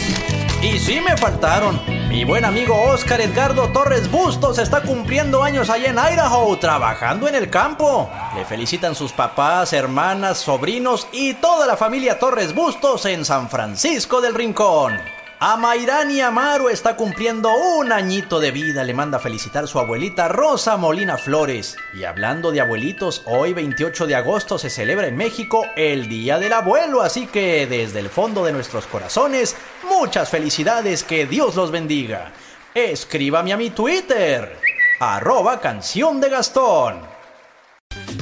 Y sí me faltaron. Mi buen amigo Oscar Edgardo Torres Bustos está cumpliendo años allá en Idaho, trabajando en el campo. Le felicitan sus papás, hermanas, sobrinos y toda la familia Torres Bustos en San Francisco del Rincón. A Mayrani Amaro está cumpliendo un añito de vida. Le manda a felicitar su abuelita Rosa Molina Flores. Y hablando de abuelitos, hoy 28 de agosto se celebra en México el Día del Abuelo. Así que desde el fondo de nuestros corazones, muchas felicidades. Que Dios los bendiga. Escríbame a mi Twitter. Arroba canción de Gastón.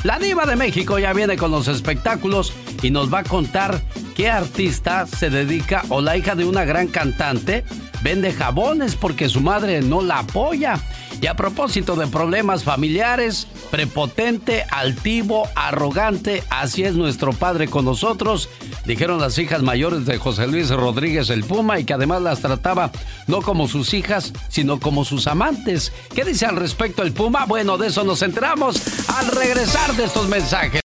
La diva de México ya viene con los espectáculos y nos va a contar qué artista se dedica o la hija de una gran cantante vende jabones porque su madre no la apoya. Y a propósito de problemas familiares, prepotente, altivo, arrogante, así es nuestro padre con nosotros, dijeron las hijas mayores de José Luis Rodríguez el Puma y que además las trataba no como sus hijas, sino como sus amantes. ¿Qué dice al respecto el Puma? Bueno, de eso nos enteramos al regresar de estos mensajes.